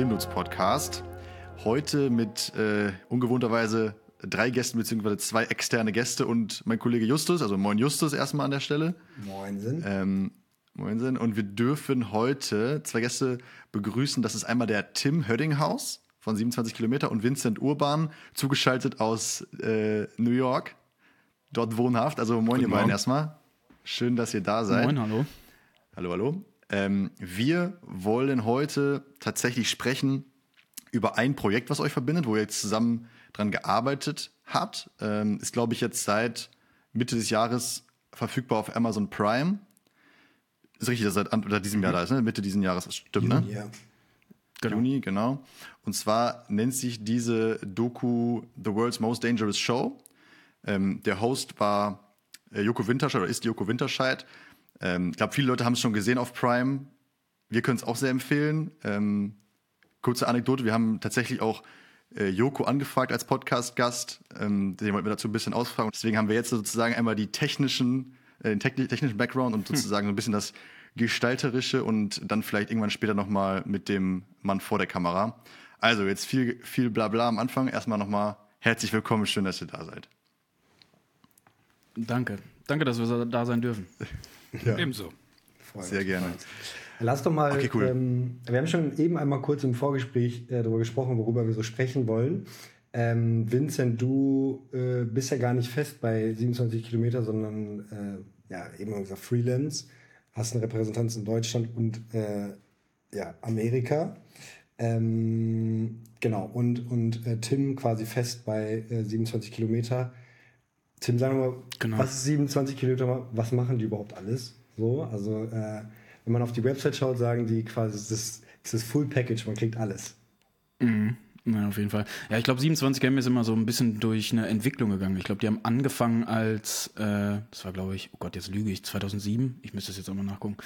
zu einer neuen Episode des Filmnutz Podcast. Heute mit äh, ungewohnterweise drei Gästen beziehungsweise zwei externe Gäste und mein Kollege Justus, also moin Justus erstmal an der Stelle. Moinsen. Ähm, moinsen. Und wir dürfen heute zwei Gäste begrüßen. Das ist einmal der Tim Höddinghaus von 27 Kilometer und Vincent Urban, zugeschaltet aus äh, New York, dort wohnhaft. Also moin Guten ihr beiden erstmal. Schön, dass ihr da seid. Moin, hallo. Hallo, hallo. Ähm, wir wollen heute tatsächlich sprechen über ein Projekt, was euch verbindet, wo ihr jetzt zusammen dran gearbeitet habt. Ähm, ist, glaube ich, jetzt seit Mitte des Jahres verfügbar auf Amazon Prime. Ist richtig, dass seit an- oder diesem Jahr da ist, ne? Mitte diesen Jahres, das stimmt, ne? Ja. Genau. Juni, genau. Und zwar nennt sich diese Doku The World's Most Dangerous Show. Ähm, der Host war äh, Joko Winterscheid oder ist Joko Winterscheid. Ähm, ich glaube, viele Leute haben es schon gesehen auf Prime. Wir können es auch sehr empfehlen. Ähm, kurze Anekdote, wir haben tatsächlich auch äh, Joko angefragt als Podcast-Gast. Ähm, den wollten wir dazu ein bisschen ausfragen. Deswegen haben wir jetzt sozusagen einmal die technischen, äh, den techni- technischen Background und sozusagen so ein bisschen das Gestalterische und dann vielleicht irgendwann später nochmal mit dem Mann vor der Kamera. Also jetzt viel, viel Blabla am Anfang. Erstmal nochmal herzlich willkommen, schön, dass ihr da seid. Danke. Danke, dass wir da sein dürfen. Ebenso. Freut Sehr gerne. Lass doch mal, Okay, cool. ähm, wir haben schon eben einmal kurz im Vorgespräch äh, darüber gesprochen, worüber wir so sprechen wollen. Ähm, Vincent, du äh, bist ja gar nicht fest bei 27 Kilometer, sondern äh, ja, eben gesagt Freelance, hast eine Repräsentanz in Deutschland und äh, ja, Amerika. Ähm, genau, und, und äh, Tim quasi fest bei äh, 27 Kilometer. Tim, sagen wir mal, Genau. was ist 27 Kilometer, was machen die überhaupt alles? So, also äh, wenn man auf die Website schaut, sagen die quasi, es ist es ist Full Package, man kriegt alles. Mhm. Ja, auf jeden Fall. Ja, ich glaube, 27 M ist immer so ein bisschen durch eine Entwicklung gegangen. Ich glaube, die haben angefangen als, äh, das war glaube ich, oh Gott, jetzt lüge ich, 2007. Ich müsste das jetzt auch mal nachgucken.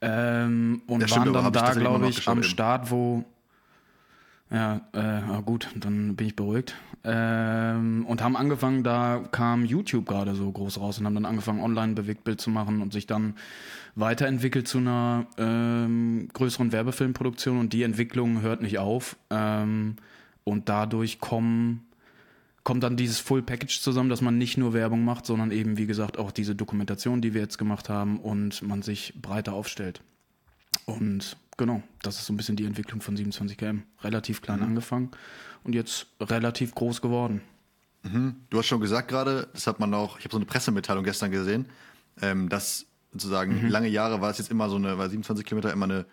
Ähm, und stimmt, waren hab dann da, glaube ich, am eben. Start, wo Ja, äh, gut, dann bin ich beruhigt. Ähm, und haben angefangen, da kam YouTube gerade so groß raus und haben dann angefangen, online Bewegtbild zu machen und sich dann weiterentwickelt zu einer ähm, größeren Werbefilmproduktion und die Entwicklung hört nicht auf. Ähm, und dadurch kommen, kommt dann dieses Full Package zusammen, dass man nicht nur Werbung macht, sondern eben, wie gesagt, auch diese Dokumentation, die wir jetzt gemacht haben und man sich breiter aufstellt. Und genau, das ist so ein bisschen die Entwicklung von 27 km. Relativ klein angefangen und jetzt relativ groß geworden. Du hast schon gesagt gerade, das hat man auch, ich habe so eine Pressemitteilung gestern gesehen, ähm, dass sozusagen lange Jahre war es jetzt immer so eine, war 27 Kilometer immer eine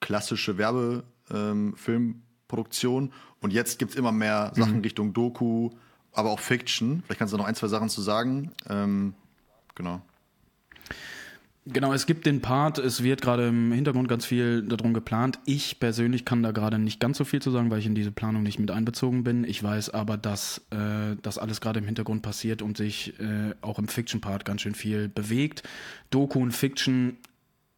klassische Werbefilmproduktion ähm, und jetzt gibt es immer mehr Sachen Richtung Doku, aber auch Fiction. Vielleicht kannst du noch ein, zwei Sachen zu sagen. Ähm, genau. Genau, es gibt den Part, es wird gerade im Hintergrund ganz viel darum geplant. Ich persönlich kann da gerade nicht ganz so viel zu sagen, weil ich in diese Planung nicht mit einbezogen bin. Ich weiß aber, dass äh, das alles gerade im Hintergrund passiert und sich äh, auch im Fiction-Part ganz schön viel bewegt. Doku und Fiction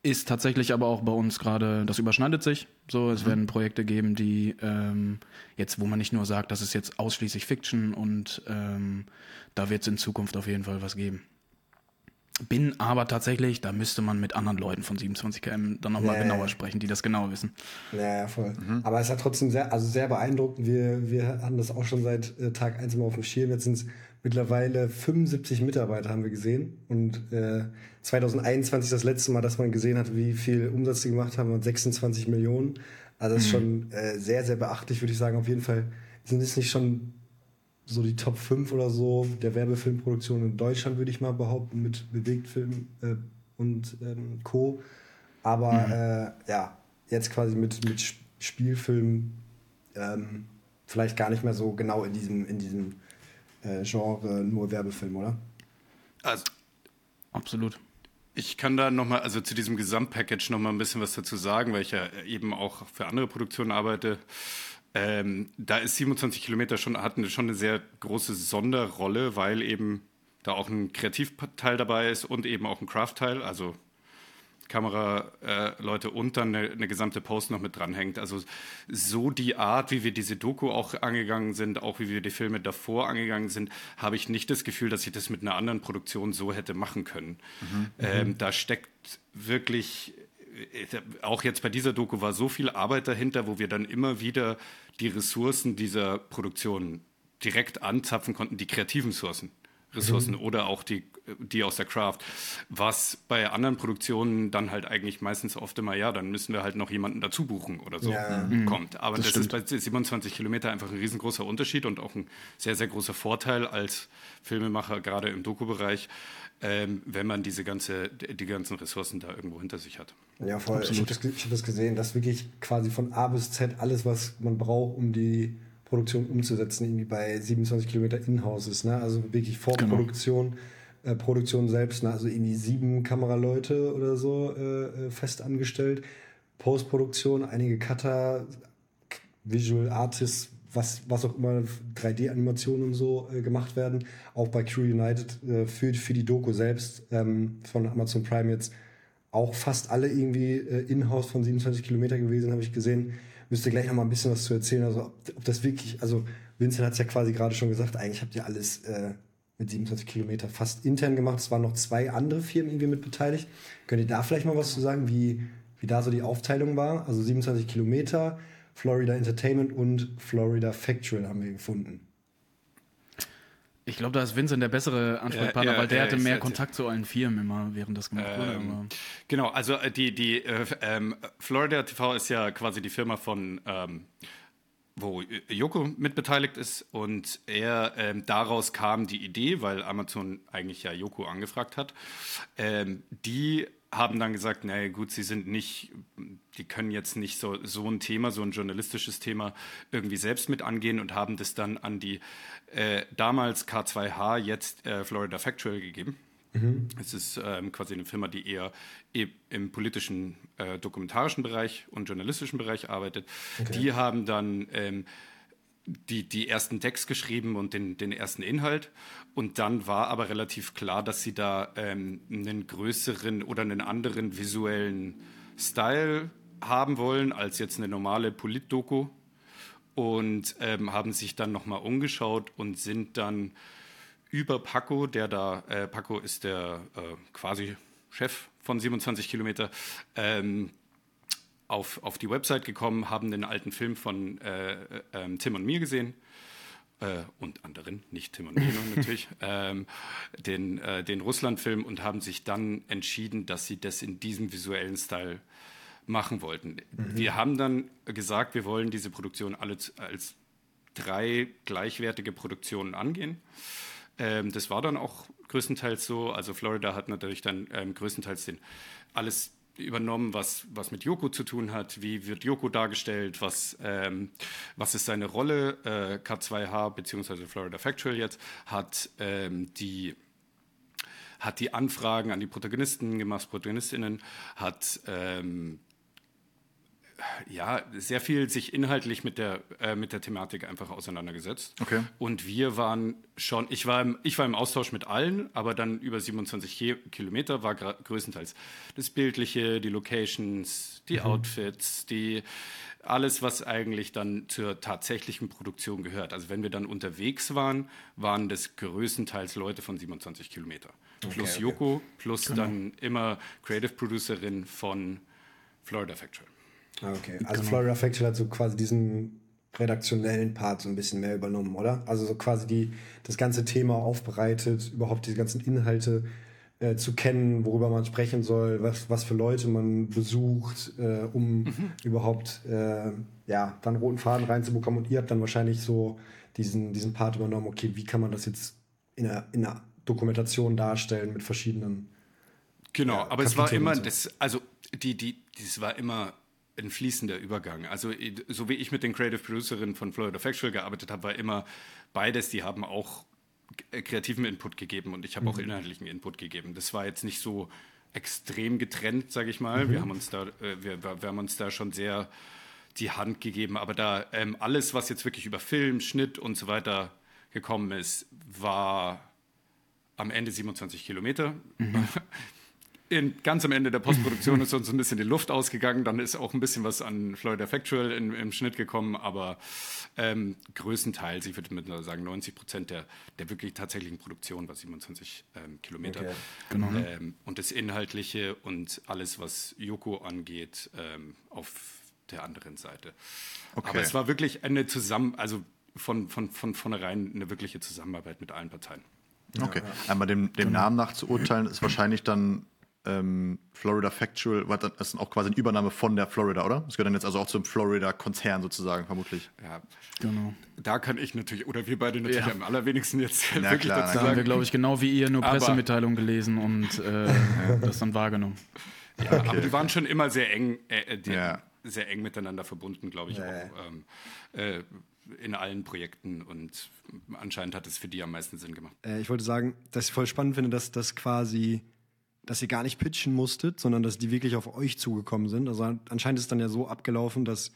ist tatsächlich aber auch bei uns gerade, das überschneidet sich. So, es werden Projekte geben, die ähm, jetzt, wo man nicht nur sagt, das ist jetzt ausschließlich Fiction und ähm, da wird es in Zukunft auf jeden Fall was geben. Bin aber tatsächlich, da müsste man mit anderen Leuten von 27 km dann nochmal Ja, genauer ja. sprechen, die das genauer wissen. Ja, ja, voll. Aber es hat trotzdem sehr, also sehr beeindruckend. Wir, wir hatten das auch schon seit äh, Tag 1 mal auf dem Schirm. Jetzt sind es mittlerweile 75 Mitarbeiter, haben wir gesehen. Und äh, 2021 das letzte Mal, dass man gesehen hat, wie viel Umsatz die gemacht haben, und 26 Millionen. Also das ist schon äh, sehr, sehr beachtlich, würde ich sagen. Auf jeden Fall sind es nicht schon so die Top 5 oder so der Werbefilmproduktion in Deutschland, würde ich mal behaupten, mit Bewegtfilm äh, und ähm, Co. Aber äh, ja, jetzt quasi mit, mit Sp- Spielfilm ähm, vielleicht gar nicht mehr so genau in diesem, in diesem äh, Genre nur Werbefilm, oder? Also Absolut. ich kann da nochmal, also zu diesem Gesamtpackage nochmal ein bisschen was dazu sagen, weil ich ja eben auch für andere Produktionen arbeite. Ähm, da ist 27 Kilometer schon, hat eine, schon eine sehr große Sonderrolle, weil eben da auch ein Kreativteil dabei ist und eben auch ein Craft-Teil, also Kameraleute äh, und dann eine, eine gesamte Post noch mit dranhängt. Also so die Art, wie wir diese Doku auch angegangen sind, auch wie wir die Filme davor angegangen sind, habe ich nicht das Gefühl, dass ich das mit einer anderen Produktion so hätte machen können. Ähm, da steckt wirklich auch jetzt bei dieser Doku war so viel Arbeit dahinter, wo wir dann immer wieder die Ressourcen dieser Produktion direkt anzapfen konnten, die kreativen Ressourcen. Ressourcen mhm. oder auch die, die aus der Craft. Was bei anderen Produktionen dann halt eigentlich meistens oft immer, ja, dann müssen wir halt noch jemanden dazu buchen oder so ja. Mhm. kommt. Aber das, das ist bei 27 Kilometer einfach ein riesengroßer Unterschied und auch ein sehr, sehr großer Vorteil als Filmemacher, gerade im Doku-Bereich, ähm, wenn man diese ganze, die ganzen Ressourcen da irgendwo hinter sich hat. Ja, voll. Absolut. Ich habe das, hab das gesehen, dass wirklich quasi von A bis Z alles, was man braucht, um die Produktion umzusetzen, irgendwie bei 27 Kilometer In-House ist. Ne? Also wirklich Vorproduktion, genau. äh, Produktion selbst, ne? also irgendwie sieben Kameraleute oder so äh, äh fest angestellt. Postproduktion, einige Cutter, Visual Artists, was, was auch immer 3D-Animationen und so äh, gemacht werden. Auch bei Crew United äh, für, für die Doku selbst ähm, von Amazon Prime jetzt auch fast alle irgendwie äh, in-house von 27 Kilometer gewesen, habe ich gesehen müsste gleich noch mal ein bisschen was zu erzählen. Also ob, ob das wirklich, also Vincent hat es ja quasi gerade schon gesagt, eigentlich habt ihr alles äh, mit 27 Kilometer fast intern gemacht. Es waren noch zwei andere Firmen irgendwie mit beteiligt. Könnt ihr da vielleicht mal was zu sagen, wie, wie da so die Aufteilung war? Also 27 Kilometer, Florida Entertainment und Florida Factual haben wir gefunden. Ich glaube, da ist Vincent der bessere Ansprechpartner, ja, ja, weil der ja, hatte mehr Kontakt zu allen Firmen immer, während das gemacht wurde. Ähm, genau, also äh, die, die äh, ähm, Florida TV ist ja quasi die Firma von ähm, wo Joko mitbeteiligt ist und er ähm, daraus kam die Idee, weil Amazon eigentlich ja Joko angefragt hat, ähm, die haben dann gesagt, naja gut, sie sind nicht, die können jetzt nicht so, so ein Thema, so ein journalistisches Thema irgendwie selbst mit angehen und haben das dann an die äh, damals K2H, jetzt äh, Florida Factual gegeben. Mhm. Es ist ähm, quasi eine Firma, die eher e im politischen, äh, dokumentarischen Bereich und journalistischen Bereich arbeitet. Okay. Die haben dann ähm, die, die ersten Decks geschrieben und den, den ersten Inhalt. Und dann war aber relativ klar, dass sie da ähm, einen größeren oder einen anderen visuellen Style haben wollen als jetzt eine normale Polit-Doku und ähm, haben sich dann nochmal umgeschaut und sind dann über Paco, der da, äh, Paco ist der äh, quasi Chef von 27 Kilometer, ähm, auf, auf die Website gekommen, haben den alten Film von äh, äh, Tim und mir gesehen. Äh, und anderen, nicht Tim und mir natürlich, ähm, den, äh, den Russland-Film und haben sich dann entschieden, dass sie das in diesem visuellen Style machen wollten. Mhm. Wir haben dann gesagt, wir wollen diese Produktion alle als drei gleichwertige Produktionen angehen. Ähm, das war dann auch größtenteils so. Also Florida hat natürlich dann ähm, größtenteils den alles übernommen, was, was mit Yoko zu tun hat. Wie wird Yoko dargestellt? Was, ähm, was ist seine Rolle? Äh, K2H bzw. Florida Factual jetzt hat ähm, die hat die Anfragen an die Protagonisten gemacht, Protagonistinnen, hat ähm, ja, sehr viel sich inhaltlich mit der, äh, mit der Thematik einfach auseinandergesetzt. Okay. Und wir waren schon, ich war, im, ich war im Austausch mit allen, aber dann über 27 Kilometer war größtenteils das Bildliche, die Locations, die mhm. Outfits, die alles, was eigentlich dann zur tatsächlichen Produktion gehört. Also wenn wir dann unterwegs waren, waren das größtenteils Leute von 27 Kilometer. Okay, plus okay. Yoko, plus genau. dann immer Creative Producerin von Florida Factory. Ah, okay, also genau. Florida Factual hat so quasi diesen redaktionellen Part so ein bisschen mehr übernommen, oder? Also so quasi die, das ganze Thema aufbereitet, überhaupt die ganzen Inhalte äh, zu kennen, worüber man sprechen soll, was, was für Leute man besucht, äh, um mhm. überhaupt äh, ja, dann roten Faden reinzubekommen. Und ihr habt dann wahrscheinlich so diesen, diesen Part übernommen, okay, wie kann man das jetzt in einer, in einer Dokumentation darstellen mit verschiedenen. Genau, aber Kapiteln es war immer, so. das, also die, die, das war immer ein fließender Übergang. Also so wie ich mit den Creative Producerinnen von Florida Factual gearbeitet habe, war immer beides, die haben auch äh, kreativen Input gegeben und ich habe mhm. auch inhaltlichen Input gegeben. Das war jetzt nicht so extrem getrennt, sage ich mal. Mhm. Wir haben uns da, äh, wir, wir, haben uns da schon sehr die Hand gegeben, aber da ähm, alles, was jetzt wirklich über Film, Schnitt und so weiter gekommen ist, war am Ende 27 Kilometer. Mhm. in, ganz am Ende der Postproduktion ist uns ein bisschen die Luft ausgegangen. Dann ist auch ein bisschen was an Florida Factual in, im Schnitt gekommen, aber ähm, größtenteils, ich würde mit sagen, 90 Prozent der, der wirklich tatsächlichen Produktion war 27 ähm, Kilometer. Okay. Genau. Ähm, und das Inhaltliche und alles, was Yoko angeht, ähm, auf der anderen Seite. Okay. Aber es war wirklich eine Zusammen, also von, von, von vornherein eine wirkliche Zusammenarbeit mit allen Parteien. Okay. Einmal dem, dem genau. Namen nach zu urteilen, ist wahrscheinlich dann ähm, Florida Factual, das ist auch quasi eine Übernahme von der Florida, oder? Das gehört dann jetzt also auch zum Florida-Konzern sozusagen, vermutlich. Ja, genau. Da kann ich natürlich, oder wir beide natürlich ja. am allerwenigsten jetzt Na, wirklich klar, dazu sagen. Da haben wir, glaube ich, genau wie ihr nur Pressemitteilungen gelesen und äh, das dann wahrgenommen. Ja, okay. aber die waren schon immer sehr eng, äh, die, ja. sehr eng miteinander verbunden, glaube ich, ja. auch ähm, äh, in allen Projekten und anscheinend hat es für die am meisten Sinn gemacht. Äh, ich wollte sagen, dass ich voll spannend finde, dass das quasi dass ihr gar nicht pitchen musstet, sondern dass die wirklich auf euch zugekommen sind. Also anscheinend ist es dann ja so abgelaufen, dass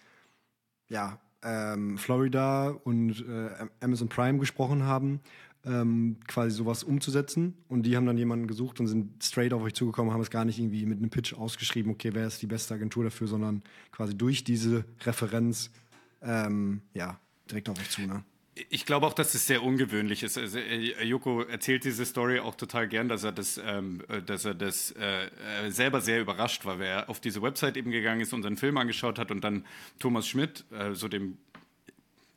ja, ähm, Florida und äh, Amazon Prime gesprochen haben, ähm, quasi sowas umzusetzen. Und die haben dann jemanden gesucht und sind straight auf euch zugekommen, haben es gar nicht irgendwie mit einem Pitch ausgeschrieben, okay, wer ist die beste Agentur dafür, sondern quasi durch diese Referenz ähm, ja, direkt auf euch zu. Ne? Ich glaube auch, dass es sehr ungewöhnlich ist. Also, äh, Joko erzählt diese Story auch total gern, dass er das, ähm, äh, dass er das äh, äh, selber sehr überrascht war, weil er auf diese Website eben gegangen ist und einen Film angeschaut hat und dann Thomas Schmidt, äh, so dem,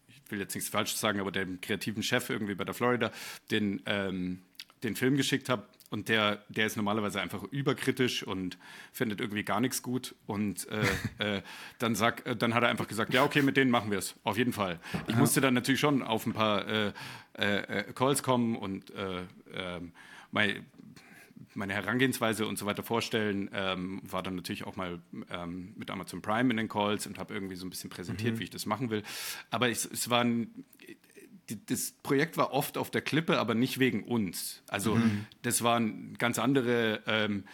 ich will jetzt nichts Falsches sagen, aber dem kreativen Chef irgendwie bei der Florida, den, ähm, den Film geschickt hat und der, der ist normalerweise einfach überkritisch und findet irgendwie gar nichts gut. Und äh, äh, dann, sag, äh, dann hat er einfach gesagt, ja, okay, mit denen machen wir es, auf jeden Fall. Ich musste dann natürlich schon auf ein paar äh, äh, äh Calls kommen und ähm, mein, meine Herangehensweise und so weiter vorstellen. Ähm, war dann natürlich auch mal ähm, mit Amazon Prime in den Calls und habe irgendwie so ein bisschen präsentiert, mhm. wie ich das machen will. Aber es, es waren das Projekt war oft auf der Klippe, aber nicht wegen uns. Also mhm. das waren ganz andere ähm,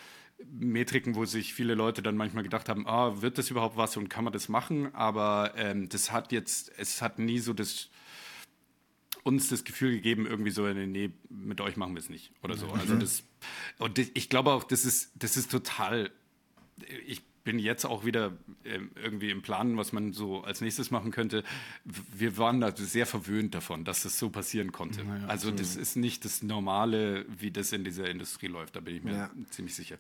Metriken, wo sich viele Leute dann manchmal gedacht haben, ah, wird das überhaupt was und kann man das machen? Aber ähm, das hat jetzt, es hat nie so das uns das Gefühl gegeben, irgendwie so, nee, mit euch machen wir es nicht oder so. Also mhm. das, und ich glaube auch, das ist, das ist total, ich bin jetzt auch wieder äh, irgendwie im Planen, was man so als nächstes machen könnte. Wir waren da sehr verwöhnt davon, dass das so passieren konnte. Naja, also das ist nicht das Normale, wie das in dieser Industrie läuft. Da bin ich mir ja. ziemlich sicher.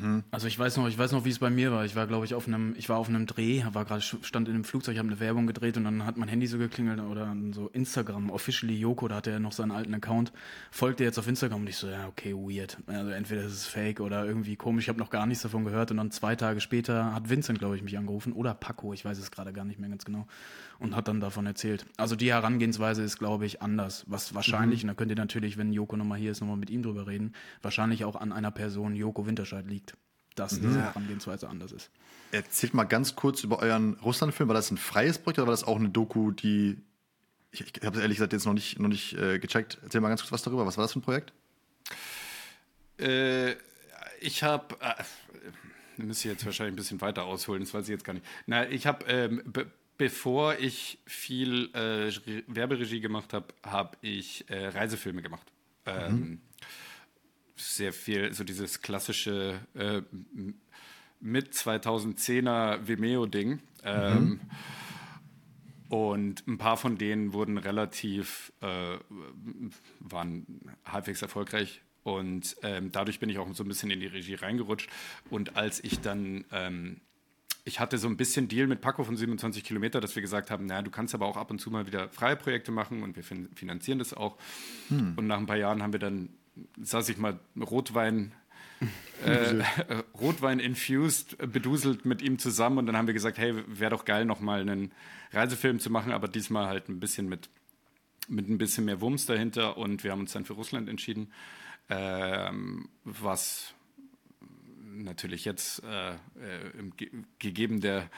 Mhm. Also ich weiß noch, ich weiß noch, wie es bei mir war. Ich war, glaube ich, auf einem, ich war auf einem Dreh, war gerade stand in einem Flugzeug, habe eine Werbung gedreht und dann hat mein Handy so geklingelt oder so Instagram, officially Yoko, da hatte er noch seinen alten Account, folgte jetzt auf Instagram und ich so, ja okay, weird. Also entweder ist es Fake oder irgendwie komisch. Ich habe noch gar nichts davon gehört und dann zwei Tage später später hat Vincent, glaube ich, mich angerufen oder Paco, ich weiß es gerade gar nicht mehr ganz genau, und hat dann davon erzählt. Also die Herangehensweise ist, glaube ich, anders. Was wahrscheinlich, mhm. und da könnt ihr natürlich, wenn Joko nochmal hier ist, nochmal mit ihm drüber reden, wahrscheinlich auch an einer Person, Joko Winterscheid, liegt, dass mhm. diese Herangehensweise anders ist. Erzählt mal ganz kurz über euren Russland-Film. War das ein freies Projekt oder war das auch eine Doku, die. Ich, ich habe es ehrlich gesagt jetzt noch nicht, noch nicht äh, gecheckt. Erzähl mal ganz kurz was darüber. Was war das für ein Projekt? Äh, ich habe. Äh, müsste ich jetzt wahrscheinlich ein bisschen weiter ausholen, das weiß ich jetzt gar nicht. Na, ich habe, ähm, be bevor ich viel äh, Werberegie gemacht habe, habe ich äh, Reisefilme gemacht. Ähm, mhm. Sehr viel, so dieses klassische äh, mit 2010er Vimeo-Ding. Ähm, mhm. Und ein paar von denen wurden relativ, äh, waren halbwegs erfolgreich und ähm, dadurch bin ich auch so ein bisschen in die Regie reingerutscht. Und als ich dann, ähm, ich hatte so ein bisschen Deal mit Paco von 27 Kilometer, dass wir gesagt haben, naja, du kannst aber auch ab und zu mal wieder freie Projekte machen und wir fin finanzieren das auch. Hm. Und nach ein paar Jahren haben wir dann, saß ich mal Rotwein äh, Rotwein infused, beduselt mit ihm zusammen und dann haben wir gesagt, hey, wäre doch geil, nochmal einen Reisefilm zu machen, aber diesmal halt ein bisschen mit, mit ein bisschen mehr Wumms dahinter und wir haben uns dann für Russland entschieden was natürlich jetzt äh, äh, im, gegeben der,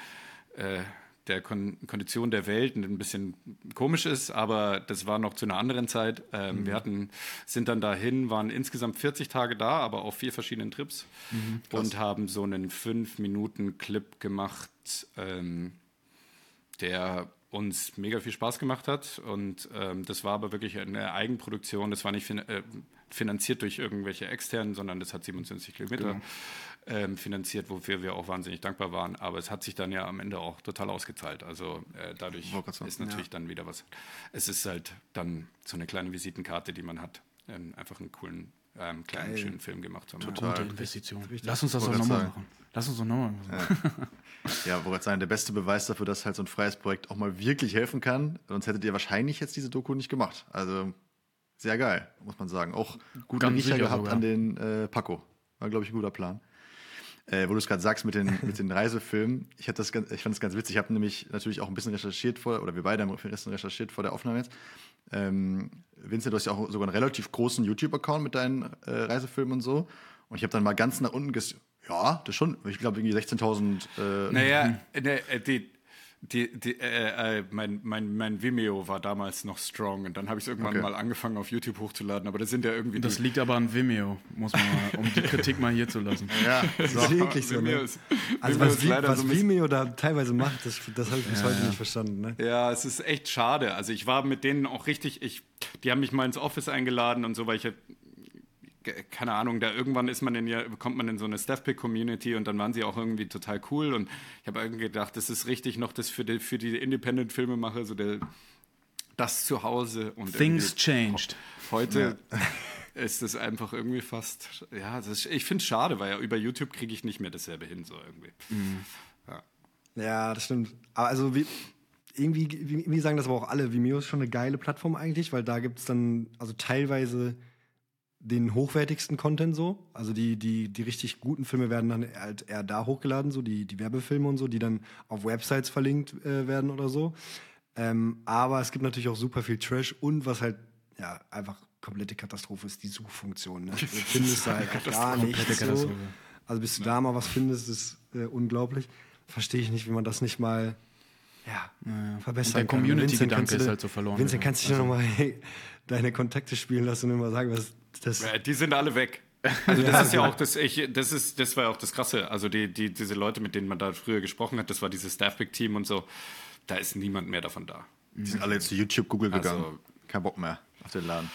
äh, der Kon Kondition der Welt ein bisschen komisch ist, aber das war noch zu einer anderen Zeit. Ähm, mhm. Wir hatten, sind dann dahin, waren insgesamt 40 Tage da, aber auf vier verschiedenen Trips mhm, und haben so einen 5-Minuten-Clip gemacht, ähm, der uns mega viel Spaß gemacht hat. Und ähm, das war aber wirklich eine Eigenproduktion. Das war nicht fin äh, finanziert durch irgendwelche externen, sondern das hat 27 Kilometer genau. ähm, finanziert, wofür wir auch wahnsinnig dankbar waren. Aber es hat sich dann ja am Ende auch total ausgezahlt. Also äh, dadurch ist natürlich ja. dann wieder was. Es ist halt dann so eine kleine Visitenkarte, die man hat. Ähm, einfach einen coolen ähm, kleinen, Geil. schönen Film gemacht haben. Total. Gute Investition. Lass uns das doch nochmal machen. Lass uns doch nochmal machen. Ja, ja wollte sagen, der beste Beweis dafür, dass halt so ein freies Projekt auch mal wirklich helfen kann. Sonst hättet ihr wahrscheinlich jetzt diese Doku nicht gemacht. Also sehr geil, muss man sagen. Auch guten Riecher gehabt sogar. an den äh, Paco. War, glaube ich, ein guter Plan. Äh, wo du es gerade sagst mit den, mit den Reisefilmen, ich, ich fand das ganz witzig. Ich habe nämlich natürlich auch ein bisschen recherchiert vor, oder wir beide haben recherchiert vor der Aufnahme jetzt. Ähm, Vincent, du hast ja auch sogar einen relativ großen YouTube-Account mit deinen äh, Reisefilmen und so. Und ich habe dann mal ganz nach unten ges ja, das schon. Ich glaube, irgendwie 16.000. Äh, naja, ne, die, die, die, äh, äh, mein, mein, mein Vimeo war damals noch strong und dann habe ich es irgendwann okay. mal angefangen auf YouTube hochzuladen, aber das sind ja irgendwie. Das liegt aber an Vimeo, muss man mal, um die Kritik mal hier zu lassen. Ja, das ist wirklich so. Ne? Ist, also Vimeo was, was so Vimeo da teilweise macht, das, das habe ich bis ja, heute ja. nicht verstanden. Ne? Ja, es ist echt schade. Also ich war mit denen auch richtig, ich, die haben mich mal ins Office eingeladen und so, weil ich keine Ahnung, da irgendwann ist man in ja, kommt man in so eine Staffpick-Community und dann waren sie auch irgendwie total cool und ich habe irgendwie gedacht, das ist richtig noch das für die, für die Independent-Filmemacher, so der, das Zuhause und Things changed. Heute ja. ist es einfach irgendwie fast, ja, ist, ich finde es schade, weil ja über YouTube kriege ich nicht mehr dasselbe hin, so irgendwie. Mhm. Ja. ja. das stimmt. Aber also wie, irgendwie, wie sagen das aber auch alle, Vimeo ist schon eine geile Plattform eigentlich, weil da gibt es dann, also teilweise den hochwertigsten Content so. Also die, die, die richtig guten Filme werden dann halt eher da hochgeladen, so die, die Werbefilme und so, die dann auf Websites verlinkt äh, werden oder so. Ähm, aber es gibt natürlich auch super viel Trash und was halt ja einfach komplette Katastrophe ist, die Suchfunktion. Ne? Du findest da halt gar nichts. So. Also bis du da mal was findest, ist äh, unglaublich. Verstehe ich nicht, wie man das nicht mal ja, ja. verbessern der Community-Gedanke ist halt so verloren. Vincent, kannst du dich also. noch mal hey, deine Kontakte spielen lassen und immer sagen, was das ja, die sind alle weg. Also das ja, ist ja auch das, ich, das ist, das war auch das Krasse. Also die, die, diese Leute, mit denen man da früher gesprochen hat, das war dieses Staffback-Team und so, da ist niemand mehr davon da. Die sind alle jetzt zu YouTube, Google also, gegangen. Kein Bock mehr auf den Laden.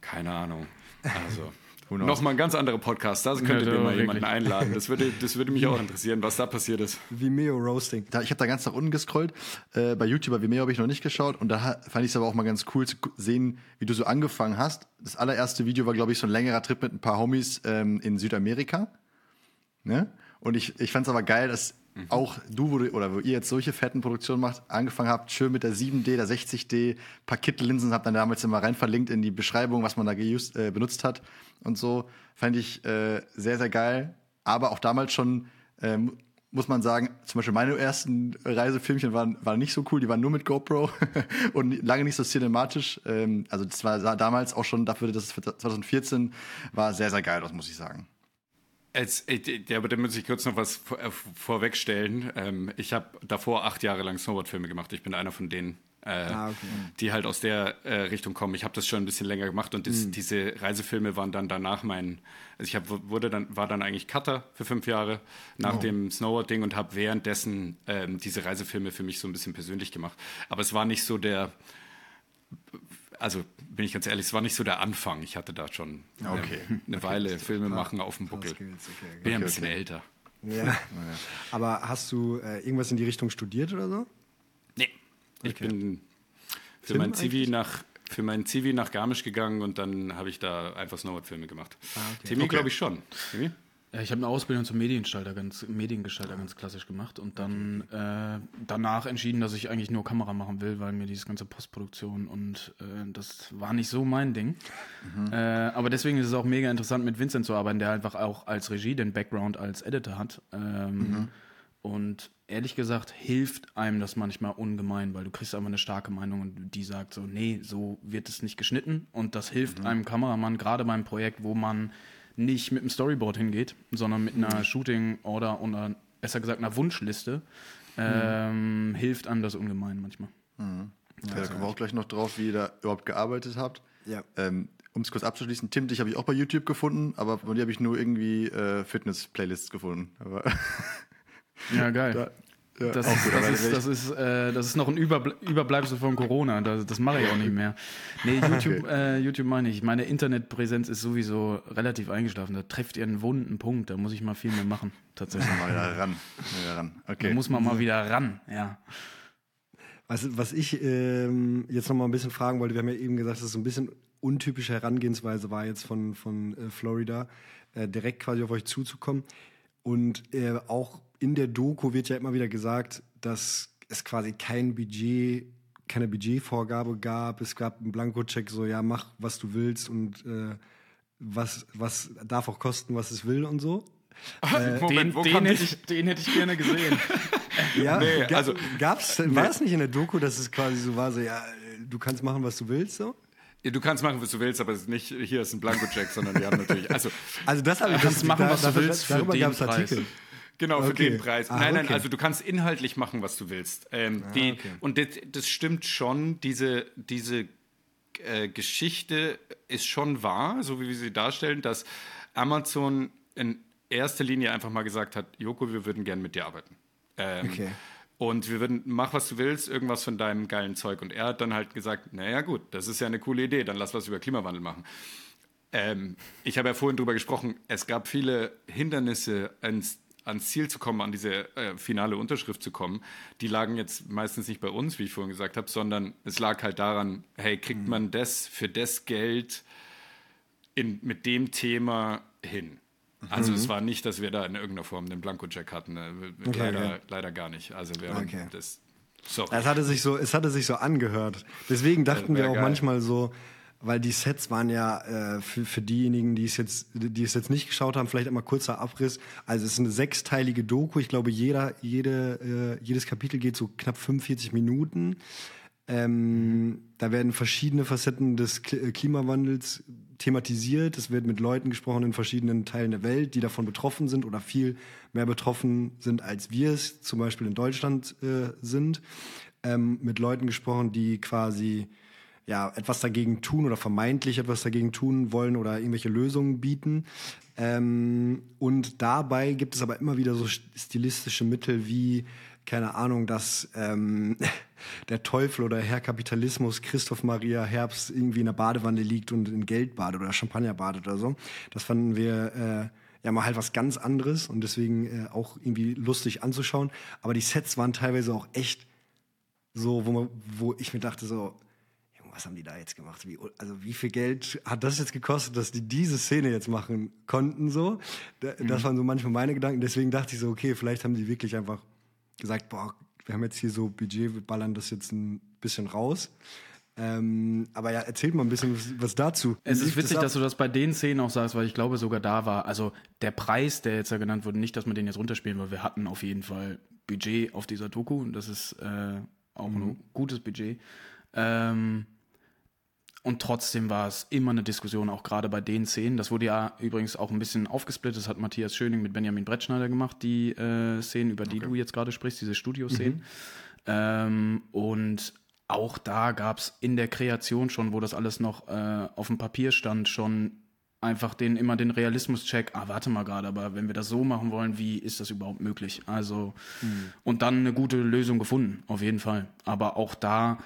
Keine Ahnung. Also. Nochmal ein ganz anderer Podcast. Da könntet ja, ihr mal wirklich. jemanden einladen. Das würde, das würde mich auch interessieren, was da passiert ist. Vimeo Roasting. Da, ich habe da ganz nach unten gescrollt. Äh, bei YouTube, bei Vimeo habe ich noch nicht geschaut. Und da fand ich es aber auch mal ganz cool zu sehen, wie du so angefangen hast. Das allererste Video war, glaube ich, so ein längerer Trip mit ein paar Homies ähm, in Südamerika. Ne? Und ich, ich fand es aber geil, dass Mhm. Auch du, wo du, oder wo ihr jetzt solche fetten Produktionen macht, angefangen habt, schön mit der 7D, der 60D, paar Kit-Linsen, habt dann damals immer rein verlinkt in die Beschreibung, was man da geused, äh, benutzt hat und so. Fand ich äh, sehr, sehr geil. Aber auch damals schon, äh, muss man sagen, zum Beispiel meine ersten Reisefilmchen waren, waren nicht so cool, die waren nur mit GoPro und lange nicht so cinematisch. Ähm, also das war damals auch schon dafür, dass es 2014 war sehr, sehr geil, das muss ich sagen. Es, ja, aber da muss ich kurz noch was vor, äh, vorwegstellen. Ähm, ich habe davor acht Jahre lang Snowboard-Filme gemacht. Ich bin einer von denen, äh, ah, okay. die halt aus der äh, Richtung kommen. Ich habe das schon ein bisschen länger gemacht und das, mhm. diese Reisefilme waren dann danach mein. Also ich hab, wurde dann, war dann eigentlich Cutter für fünf Jahre nach oh. dem Snowboard-Ding und habe währenddessen ähm, diese Reisefilme für mich so ein bisschen persönlich gemacht. Aber es war nicht so der also bin ich ganz ehrlich, es war nicht so der Anfang. Ich hatte da schon okay. eine, eine okay. Weile Filme machen auf dem Buckel. Okay, Bin ja ein bisschen älter. Ja. Aber hast du äh, irgendwas in die Richtung studiert oder so? Nee. Ich bin für mein Zivi nach für mein Zivi nach Garmisch gegangen und dann habe ich da einfach Snowboard-Filme gemacht. Ah. Timmy, glaube ich schon. Timmy? Ja, ich habe eine Ausbildung zum Mediengestalter ganz, Mediengestalter ganz klassisch gemacht und dann äh, danach entschieden, dass ich eigentlich nur Kamera machen will, weil mir diese ganze Postproduktion und äh, das war nicht so mein Ding. Mhm. Äh, aber deswegen ist es auch mega interessant, mit Vincent zu arbeiten, der einfach auch als Regie den Background als Editor hat. Ähm, mhm. Und ehrlich gesagt hilft einem das manchmal ungemein, weil du kriegst einfach eine starke Meinung und die sagt so, nee, so wird es nicht geschnitten. Und das hilft mhm. einem Kameramann, gerade beim Projekt, wo man nicht mit einem Storyboard hingeht, sondern mit einer. Shooting-Order oder besser gesagt einer Wunschliste, ähm, mhm. hilft einem das ungemein manchmal. Mhm. Ja, da kommen wir auch gleich noch drauf, wie ihr da überhaupt gearbeitet habt. Ja. Ähm, um es kurz abzuschließen, Tim, dich habe ich auch bei YouTube gefunden, aber von dir habe ich nur irgendwie äh, Fitness-Playlists gefunden. Aber ja, geil. Da, Ja, das, ist, das, ist, das, ist, äh, das ist noch ein Überble Überbleibsel von Corona. Das, das mache ich auch nicht mehr. Nee, YouTube, okay. äh, YouTube meine ich. Meine Internetpräsenz ist sowieso relativ eingeschlafen. Da trifft ihr einen wunden Punkt. Da muss ich mal viel mehr machen. Tatsächlich. Mal wieder ran. Wieder ran. Okay. Da muss man mal wieder ran, ja. Was, was ich ähm, jetzt noch mal ein bisschen fragen wollte, wir haben ja eben gesagt, dass es so ein bisschen untypische Herangehensweise war jetzt von, von äh, Florida, äh, direkt quasi auf euch zuzukommen. Und äh, auch in der Doku wird ja immer wieder gesagt, dass es quasi kein Budget, keine Budgetvorgabe gab. Es gab einen Blankocheck, so ja, mach, was du willst und äh, was, was darf auch kosten, was es will und so. Äh, Moment, den, den, hätte ich, den hätte ich gerne gesehen. ja, nee, also gab's, nee. war es nicht in der Doku, dass es quasi so war, so ja, du kannst machen, was du willst, so? Du kannst machen, was du willst, aber nicht hier ist ein Blankocheck, sondern wir haben natürlich. Also, also das habe ich das machen, was du willst. Darüber gab es Artikel. Genau, für okay. den Preis. Ah, nein, nein, okay. also du kannst inhaltlich machen, was du willst. Ähm, ah, die, okay. Und das, das, stimmt schon, diese, diese äh, Geschichte ist schon wahr, so wie wir sie darstellen, dass Amazon in erster Linie einfach mal gesagt hat, Joko, wir würden gerne mit dir arbeiten. Ähm, okay. Und wir würden, mach was du willst, irgendwas von deinem geilen Zeug. Und er hat dann halt gesagt, naja gut, das ist ja eine coole Idee, dann lass was über Klimawandel machen. Ähm, ich habe ja vorhin drüber gesprochen, es gab viele Hindernisse ans, ans Ziel zu kommen, an diese äh, finale Unterschrift zu kommen. Die lagen jetzt meistens nicht bei uns, wie ich vorhin gesagt habe, sondern es lag halt daran, hey, kriegt mhm. man das für das Geld in, mit dem Thema hin? Also mhm. es war nicht, dass wir da in irgendeiner Form den Blanko-Check hatten. Äh, okay, leider, okay. leider gar nicht. Also wir haben okay. das. Sorry. Es hatte sich so, es hatte sich so angehört. Deswegen dachten wir auch geil. manchmal so, weil die Sets waren ja äh, für, für diejenigen, die es jetzt, die es jetzt nicht geschaut haben, vielleicht einmal kurzer Abriss. Also es ist eine sechsteilige Doku. Ich glaube, jeder, jede, äh, jedes Kapitel geht so knapp 45 Minuten. Ähm, da werden verschiedene Facetten des äh, Klimawandels thematisiert. Es wird mit Leuten gesprochen in verschiedenen Teilen der Welt, die davon betroffen sind oder viel mehr betroffen sind, als wir es zum Beispiel in Deutschland äh, sind. Ähm, mit Leuten gesprochen, die quasi ja, etwas dagegen tun oder vermeintlich etwas dagegen tun wollen oder irgendwelche Lösungen bieten. Ähm, und dabei gibt es aber immer wieder so stilistische Mittel wie keine Ahnung, dass ähm, der Teufel oder Herr Kapitalismus Christoph Maria Herbst irgendwie in der Badewanne liegt und in Geld badet oder Champagner badet oder so. Das fanden wir äh, ja mal halt was ganz anderes und deswegen äh, auch irgendwie lustig anzuschauen. Aber die Sets waren teilweise auch echt so, wo, man, wo ich mir dachte so, was haben die da jetzt gemacht? Wie, also wie viel Geld hat das jetzt gekostet, dass die diese Szene jetzt machen konnten? So, das mhm. waren so manchmal meine Gedanken. Deswegen dachte ich so, okay, vielleicht haben die wirklich einfach gesagt, boah, wir haben jetzt hier so Budget, wir ballern das jetzt ein bisschen raus. Ähm, aber ja, erzählt mal ein bisschen was, was dazu. Es ist witzig, das dass du das bei den Szenen auch sagst, weil ich glaube sogar da war, also der Preis, der jetzt ja genannt wurde, nicht, dass man den jetzt runterspielen, weil wir hatten auf jeden Fall Budget auf dieser Doku und das ist äh, auch mhm. ein gutes Budget. Ähm, und trotzdem war es immer eine Diskussion, auch gerade bei den Szenen. Das wurde ja übrigens auch ein bisschen aufgesplittet. Das hat Matthias Schöning mit Benjamin Brettschneider gemacht, die äh, Szenen, über die okay. du jetzt gerade sprichst, diese Studioszenen. Mhm. Ähm, und auch da gab es in der Kreation schon, wo das alles noch äh, auf dem Papier stand, schon einfach den immer den Realismus-Check, ah, warte mal gerade, aber wenn wir das so machen wollen, wie ist das überhaupt möglich? Also, mhm. und dann eine gute Lösung gefunden, auf jeden Fall. Aber auch da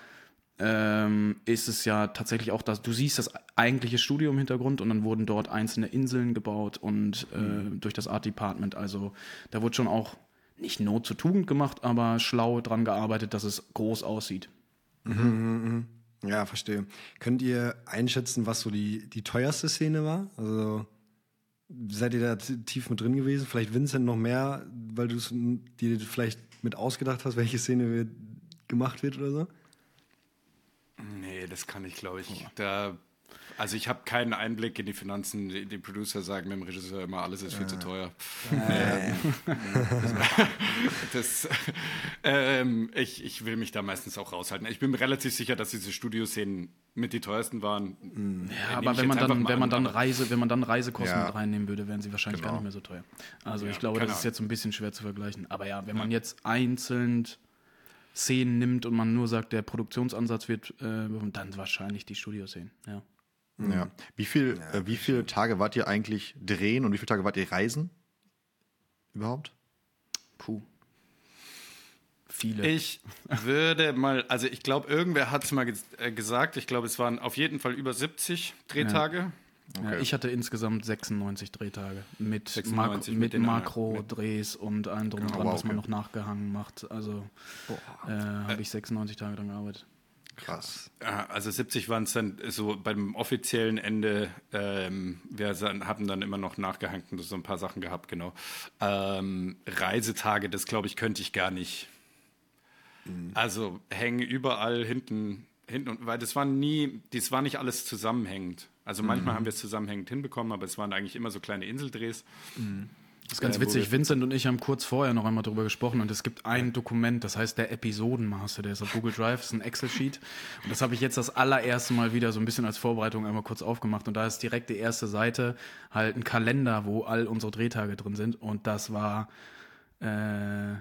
ähm, ist es ja tatsächlich auch, dass du siehst das eigentliche Studio im Hintergrund und dann wurden dort einzelne Inseln gebaut und äh, mhm. durch das Art Department. Also da wurde schon auch nicht Not zu Tugend gemacht, aber schlau dran gearbeitet, dass es groß aussieht. Mhm, mhm, mhm. Ja, verstehe. Könnt ihr einschätzen, was so die, die teuerste Szene war? Also seid ihr da tief mit drin gewesen? Vielleicht Vincent noch mehr, weil du es dir vielleicht mit ausgedacht hast, welche Szene gemacht wird oder so? Nee, das kann ich, glaube ich. Da, also ich habe keinen Einblick in die Finanzen. Die, die, Producer sagen dem Regisseur immer, alles ist viel ja. zu teuer. Ähm, das, ähm, ich, ich will mich da meistens auch raushalten. Ich bin mir relativ sicher, dass diese Studioszenen mit die teuersten waren. Ja, aber wenn man, dann, wenn, man dann Reise, wenn man dann Reisekosten ja. mit reinnehmen würde, wären sie wahrscheinlich genau. gar nicht mehr so teuer. Also ja, ich glaube, das ist jetzt ein bisschen schwer zu vergleichen. Aber ja, wenn man jetzt einzeln Szenen nimmt und man nur sagt, der Produktionsansatz wird äh, dann wahrscheinlich die Studioszenen, ja. Ja. Wie, viel, ja, äh, wie viele Tage wart ihr eigentlich drehen und wie viele Tage wart ihr reisen? Überhaupt? Puh. Viele. Ich würde mal, also ich glaube, irgendwer hat es mal ges äh, gesagt, ich glaube, es waren auf jeden Fall über 70 Drehtage. Ja, ich hatte insgesamt 96 Drehtage mit, 96 Mak mit mit den Makro-Drehs und allem drum und dran, wow, was man okay. noch nachgehangen macht. Also äh, habe ich 96 Tage dran gearbeitet. Krass. Also 70 waren es dann so beim offiziellen Ende. Ähm, wir haben dann immer noch nachgehangen und so ein paar Sachen gehabt, genau. Ähm, Reisetage, das glaube ich, könnte ich gar nicht. Also hängen überall hinten, hinten und weil das war nie, das war nicht alles zusammenhängend. Also manchmal haben wir es zusammenhängend hinbekommen, aber es waren eigentlich immer so kleine Inseldrehs. Das ist ganz Äh, wo witzig. Vincent und ich haben kurz vorher noch einmal drüber gesprochen und es gibt ein Dokument, das heißt der Episodenmaster, der ist auf Google Drive, ist ein Excel-Sheet. Und das habe ich jetzt das allererste Mal wieder so ein bisschen als Vorbereitung einmal kurz aufgemacht. Und da ist direkt die erste Seite halt ein Kalender, wo all unsere Drehtage drin sind. Und das war äh,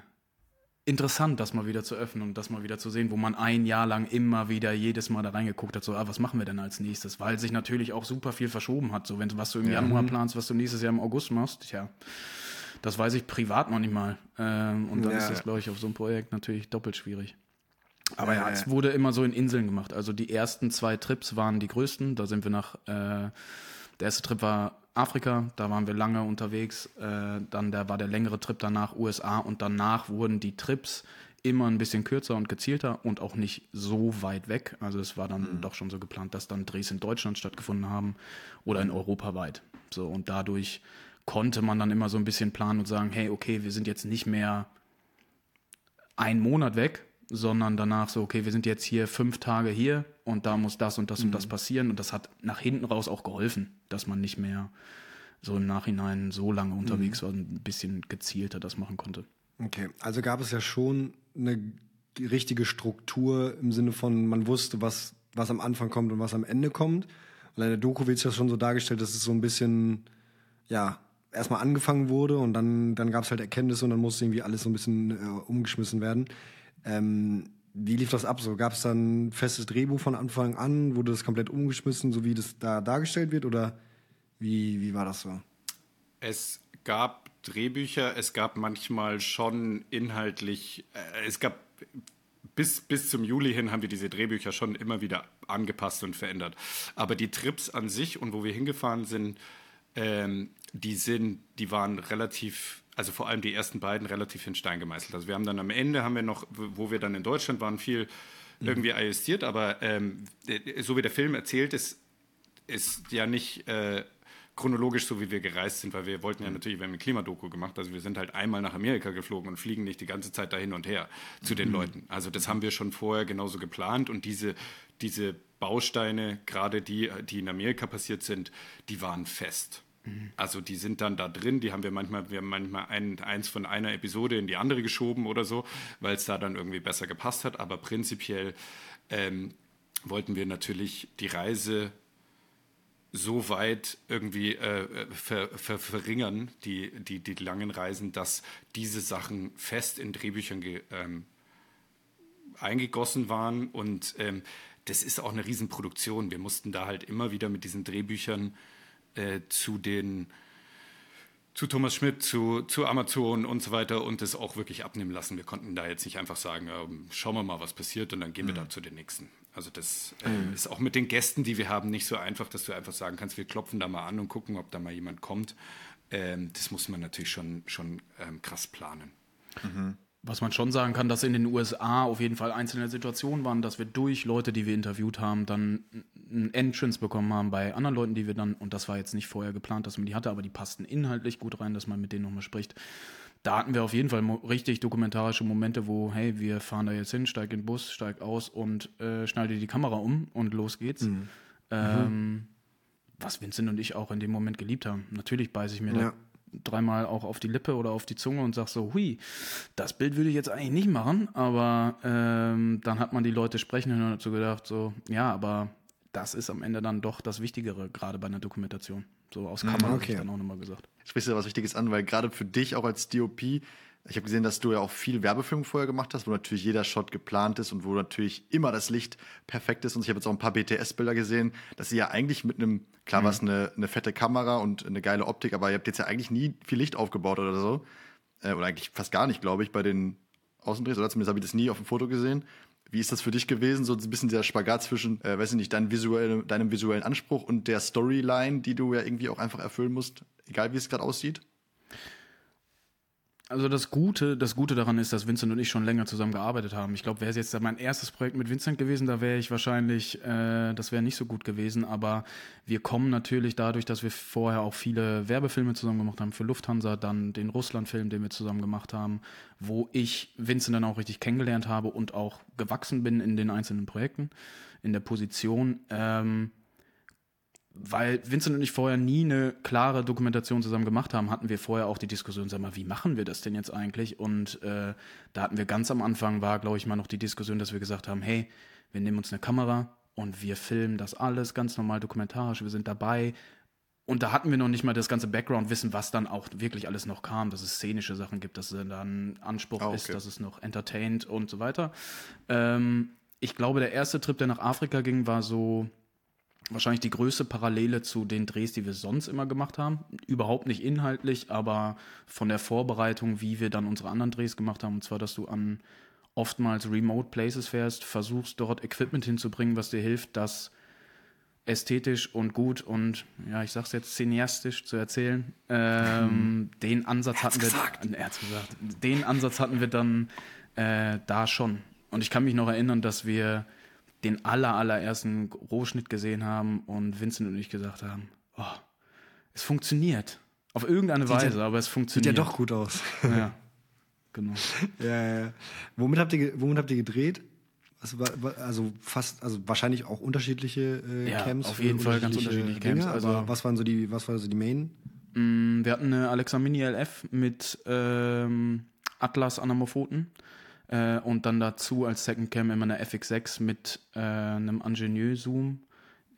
interessant, das mal wieder zu öffnen und das mal wieder zu sehen, wo man ein Jahr lang immer wieder jedes Mal da reingeguckt hat, so, ah, was machen wir denn als nächstes? Weil sich natürlich auch super viel verschoben hat. So, wenn was du im Januar planst, was du nächstes Jahr im August machst, tja, das weiß ich privat noch nicht mal. Ähm, und dann Ja. ist das, glaube ich, auf so einem Projekt natürlich doppelt schwierig. Aber Ja, ja, ja. es wurde immer so in Inseln gemacht. Also die ersten zwei Trips waren die größten. Da sind wir nach, äh, der erste Trip war Afrika, da waren wir lange unterwegs. Äh, dann der war der längere Trip danach USA und danach wurden die Trips immer ein bisschen kürzer und gezielter und auch nicht so weit weg. Also es war dann doch schon so geplant, dass dann Drehs in Deutschland stattgefunden haben oder in Europa weit. So und dadurch konnte man dann immer so ein bisschen planen und sagen, hey, okay, wir sind jetzt nicht mehr einen Monat weg, sondern danach so, okay, wir sind jetzt hier fünf Tage hier und da muss das und das und das passieren. Und das hat nach hinten raus auch geholfen, dass man nicht mehr so im Nachhinein so lange unterwegs war und ein bisschen gezielter das machen konnte. Okay, also gab es ja schon eine richtige Struktur im Sinne von, man wusste, was, was am Anfang kommt und was am Ende kommt. Und in der Doku wird es ja schon so dargestellt, dass es so ein bisschen, ja, erstmal angefangen wurde und dann, dann gab es halt Erkenntnisse und dann musste irgendwie alles so ein bisschen äh, umgeschmissen werden. Ähm, wie lief das ab so? Gab es dann ein festes Drehbuch von Anfang an? Wurde das komplett umgeschmissen, so wie das da dargestellt wird? Oder wie, wie war das so? Es gab Drehbücher, es gab manchmal schon inhaltlich, äh, es gab bis, bis zum Juli hin haben wir diese Drehbücher schon immer wieder angepasst und verändert. Aber die Trips an sich und wo wir hingefahren sind, ähm, die sind, die waren relativ, also vor allem die ersten beiden relativ in Stein gemeißelt. Also wir haben dann am Ende haben wir noch, wo wir dann in Deutschland waren, viel irgendwie ajustiert, aber ähm, so wie der Film erzählt ist, ist ja nicht äh, chronologisch so, wie wir gereist sind, weil wir wollten ja natürlich, wir haben eine Klimadoku gemacht, also wir sind halt einmal nach Amerika geflogen und fliegen nicht die ganze Zeit da hin und her zu den Leuten. Also das haben wir schon vorher genauso geplant. Und diese, diese Bausteine, gerade die, die in Amerika passiert sind, die waren fest. Also die sind dann da drin, die haben wir manchmal, wir haben manchmal ein, eins von einer Episode in die andere geschoben oder so, weil es da dann irgendwie besser gepasst hat. Aber prinzipiell ähm, wollten wir natürlich die Reise so weit irgendwie äh, ver, ver, verringern, die, die, die langen Reisen, dass diese Sachen fest in Drehbüchern ge, ähm, eingegossen waren. Und ähm, das ist auch eine Riesenproduktion. Wir mussten da halt immer wieder mit diesen Drehbüchern äh, zu den zu Thomas Schmidt, zu, zu Amazon und so weiter und das auch wirklich abnehmen lassen. Wir konnten da jetzt nicht einfach sagen, ja, schauen wir mal, was passiert und dann gehen wir da zu den nächsten. Also das äh, ist auch mit den Gästen, die wir haben, nicht so einfach, dass du einfach sagen kannst, wir klopfen da mal an und gucken, ob da mal jemand kommt. Ähm, das muss man natürlich schon, schon ähm, krass planen. Was man schon sagen kann, dass in den USA auf jeden Fall einzelne Situationen waren, dass wir durch Leute, die wir interviewt haben, dann ein Entrance bekommen haben bei anderen Leuten, die wir dann, und das war jetzt nicht vorher geplant, dass man die hatte, aber die passten inhaltlich gut rein, dass man mit denen nochmal spricht. Da hatten wir auf jeden Fall richtig dokumentarische Momente, wo, hey, wir fahren da jetzt hin, steig in den Bus, steig aus und äh, schnall dir die Kamera um und los geht's. Ähm, was Vincent und ich auch in dem Moment geliebt haben. Natürlich beiße ich mir Ja. da dreimal auch auf die Lippe oder auf die Zunge und sag so, hui, das Bild würde ich jetzt eigentlich nicht machen, aber ähm, dann hat man die Leute sprechen hören und dazu gedacht, so, ja, aber das ist am Ende dann doch das Wichtigere, gerade bei einer Dokumentation. So aus Kamera okay. dann auch nochmal gesagt. Sprichst du da was Wichtiges an, weil gerade für dich auch als DOP, ich habe gesehen, dass du ja auch viel Werbefilm vorher gemacht hast, wo natürlich jeder Shot geplant ist und wo natürlich immer das Licht perfekt ist. Und ich habe jetzt auch ein paar BTS-Bilder gesehen, dass ihr ja eigentlich mit einem, klar war es eine, eine fette Kamera und eine geile Optik, aber ihr habt jetzt ja eigentlich nie viel Licht aufgebaut oder so. Äh, oder eigentlich fast gar nicht, glaube ich, bei den Außendrehs, oder zumindest habe ich das nie auf dem Foto gesehen. Wie ist das für dich gewesen, so ein bisschen dieser Spagat zwischen, äh, weiß ich nicht, dein visuelle, deinem visuellen Anspruch und der Storyline, die du ja irgendwie auch einfach erfüllen musst, egal wie es gerade aussieht? Also das Gute, das Gute daran ist, dass Vincent und ich schon länger zusammen gearbeitet haben. Ich glaube, wäre es jetzt mein erstes Projekt mit Vincent gewesen, da wäre ich wahrscheinlich, äh, das wäre nicht so gut gewesen. Aber wir kommen natürlich dadurch, dass wir vorher auch viele Werbefilme zusammen gemacht haben für Lufthansa, dann den Russland-Film, den wir zusammen gemacht haben, wo ich Vincent dann auch richtig kennengelernt habe und auch gewachsen bin in den einzelnen Projekten, in der Position. Ähm, weil Vincent und ich vorher nie eine klare Dokumentation zusammen gemacht haben, hatten wir vorher auch die Diskussion, sag mal, wie machen wir das denn jetzt eigentlich? Und äh, da hatten wir ganz am Anfang, war, glaube ich, mal noch die Diskussion, dass wir gesagt haben, hey, wir nehmen uns eine Kamera und wir filmen das alles ganz normal dokumentarisch, wir sind dabei. Und da hatten wir noch nicht mal das ganze Background-Wissen, was dann auch wirklich alles noch kam, dass es szenische Sachen gibt, dass es dann Anspruch oh, okay. ist, dass es noch entertaint und so weiter. Ähm, ich glaube, der erste Trip, der nach Afrika ging, war so wahrscheinlich die größte Parallele zu den Drehs, die wir sonst immer gemacht haben. Überhaupt nicht inhaltlich, aber von der Vorbereitung, wie wir dann unsere anderen Drehs gemacht haben. Und zwar, dass du an oftmals Remote Places fährst, versuchst dort Equipment hinzubringen, was dir hilft, das ästhetisch und gut und ja, ich sag's jetzt cineastisch zu erzählen. Ähm, hm. Den Ansatz hatten wir. Äh, gesagt, den Ansatz hatten wir dann äh, da schon. Und ich kann mich noch erinnern, dass wir den aller, allerersten Rohschnitt gesehen haben und Vincent und ich gesagt haben, oh, es funktioniert. Auf irgendeine sieht Weise, ja, aber es funktioniert. Sieht ja doch gut aus. Ja, genau. ja, ja. Womit habt ihr, womit habt ihr gedreht? also fast, also wahrscheinlich auch unterschiedliche äh, ja, Camps. Auf jeden Fall ganz unterschiedliche Camps. Dinge, also was waren so die, was war so die Main? Mm, wir hatten eine Alexa Mini LF mit ähm, Atlas Anamorphoten. Äh, und dann dazu als Second Cam immer eine FX6 mit äh, einem Ingenieux-Zoom,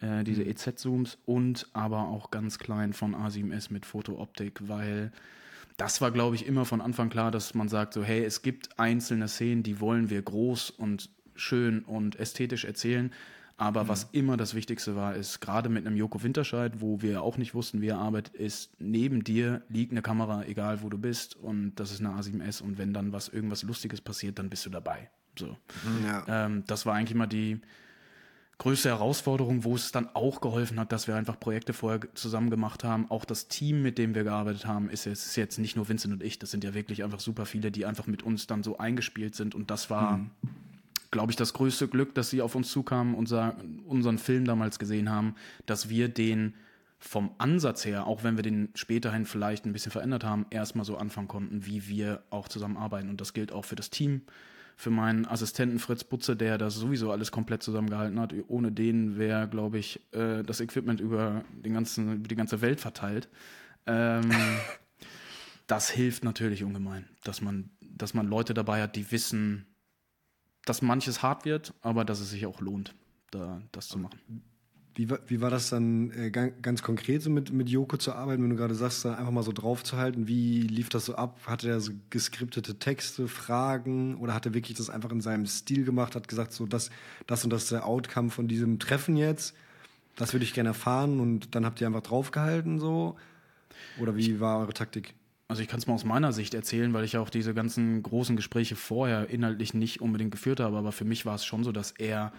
äh, diese mhm. EZ-Zooms und aber auch ganz klein von A7S mit Fotooptik, weil das war, glaube ich, immer von Anfang klar, dass man sagt so, hey, es gibt einzelne Szenen, die wollen wir groß und schön und ästhetisch erzählen. Aber mhm. was immer das Wichtigste war, ist gerade mit einem Joko Winterscheid, wo wir auch nicht wussten, wie er arbeitet, ist neben dir liegt eine Kamera, egal wo du bist, und das ist eine A7S. Und wenn dann was irgendwas Lustiges passiert, dann bist du dabei. So, mhm, ja. ähm, das war eigentlich immer die größte Herausforderung, wo es dann auch geholfen hat, dass wir einfach Projekte vorher zusammen gemacht haben. Auch das Team, mit dem wir gearbeitet haben, ist jetzt, ist jetzt nicht nur Vincent und ich. Das sind ja wirklich einfach super viele, die einfach mit uns dann so eingespielt sind. Und das war mhm glaube ich, das größte Glück, dass sie auf uns zukamen und unseren Film damals gesehen haben, dass wir den vom Ansatz her, auch wenn wir den späterhin vielleicht ein bisschen verändert haben, erstmal so anfangen konnten, wie wir auch zusammenarbeiten. Und das gilt auch für das Team, für meinen Assistenten Fritz Butze, der das sowieso alles komplett zusammengehalten hat. Ohne den wäre, glaube ich, äh, das Equipment über, den ganzen, über die ganze Welt verteilt. Ähm, das hilft natürlich ungemein, dass man, dass man Leute dabei hat, die wissen, dass manches hart wird, aber dass es sich auch lohnt, da, das zu machen. Wie, wie war das dann äh, ganz, konkret so mit, mit Joko zu arbeiten, wenn du gerade sagst, dann einfach mal so drauf zu halten? Wie lief das so ab? Hatte er so geskriptete Texte, Fragen oder hat er wirklich das einfach in seinem Stil gemacht, hat gesagt, so das, das und das ist der Outcome von diesem Treffen jetzt? Das würde ich gerne erfahren und dann habt ihr einfach draufgehalten so? Oder wie war eure Taktik? Also ich kann es mal aus meiner Sicht erzählen, weil ich auch diese ganzen großen Gespräche vorher inhaltlich nicht unbedingt geführt habe, aber für mich war es schon so, dass er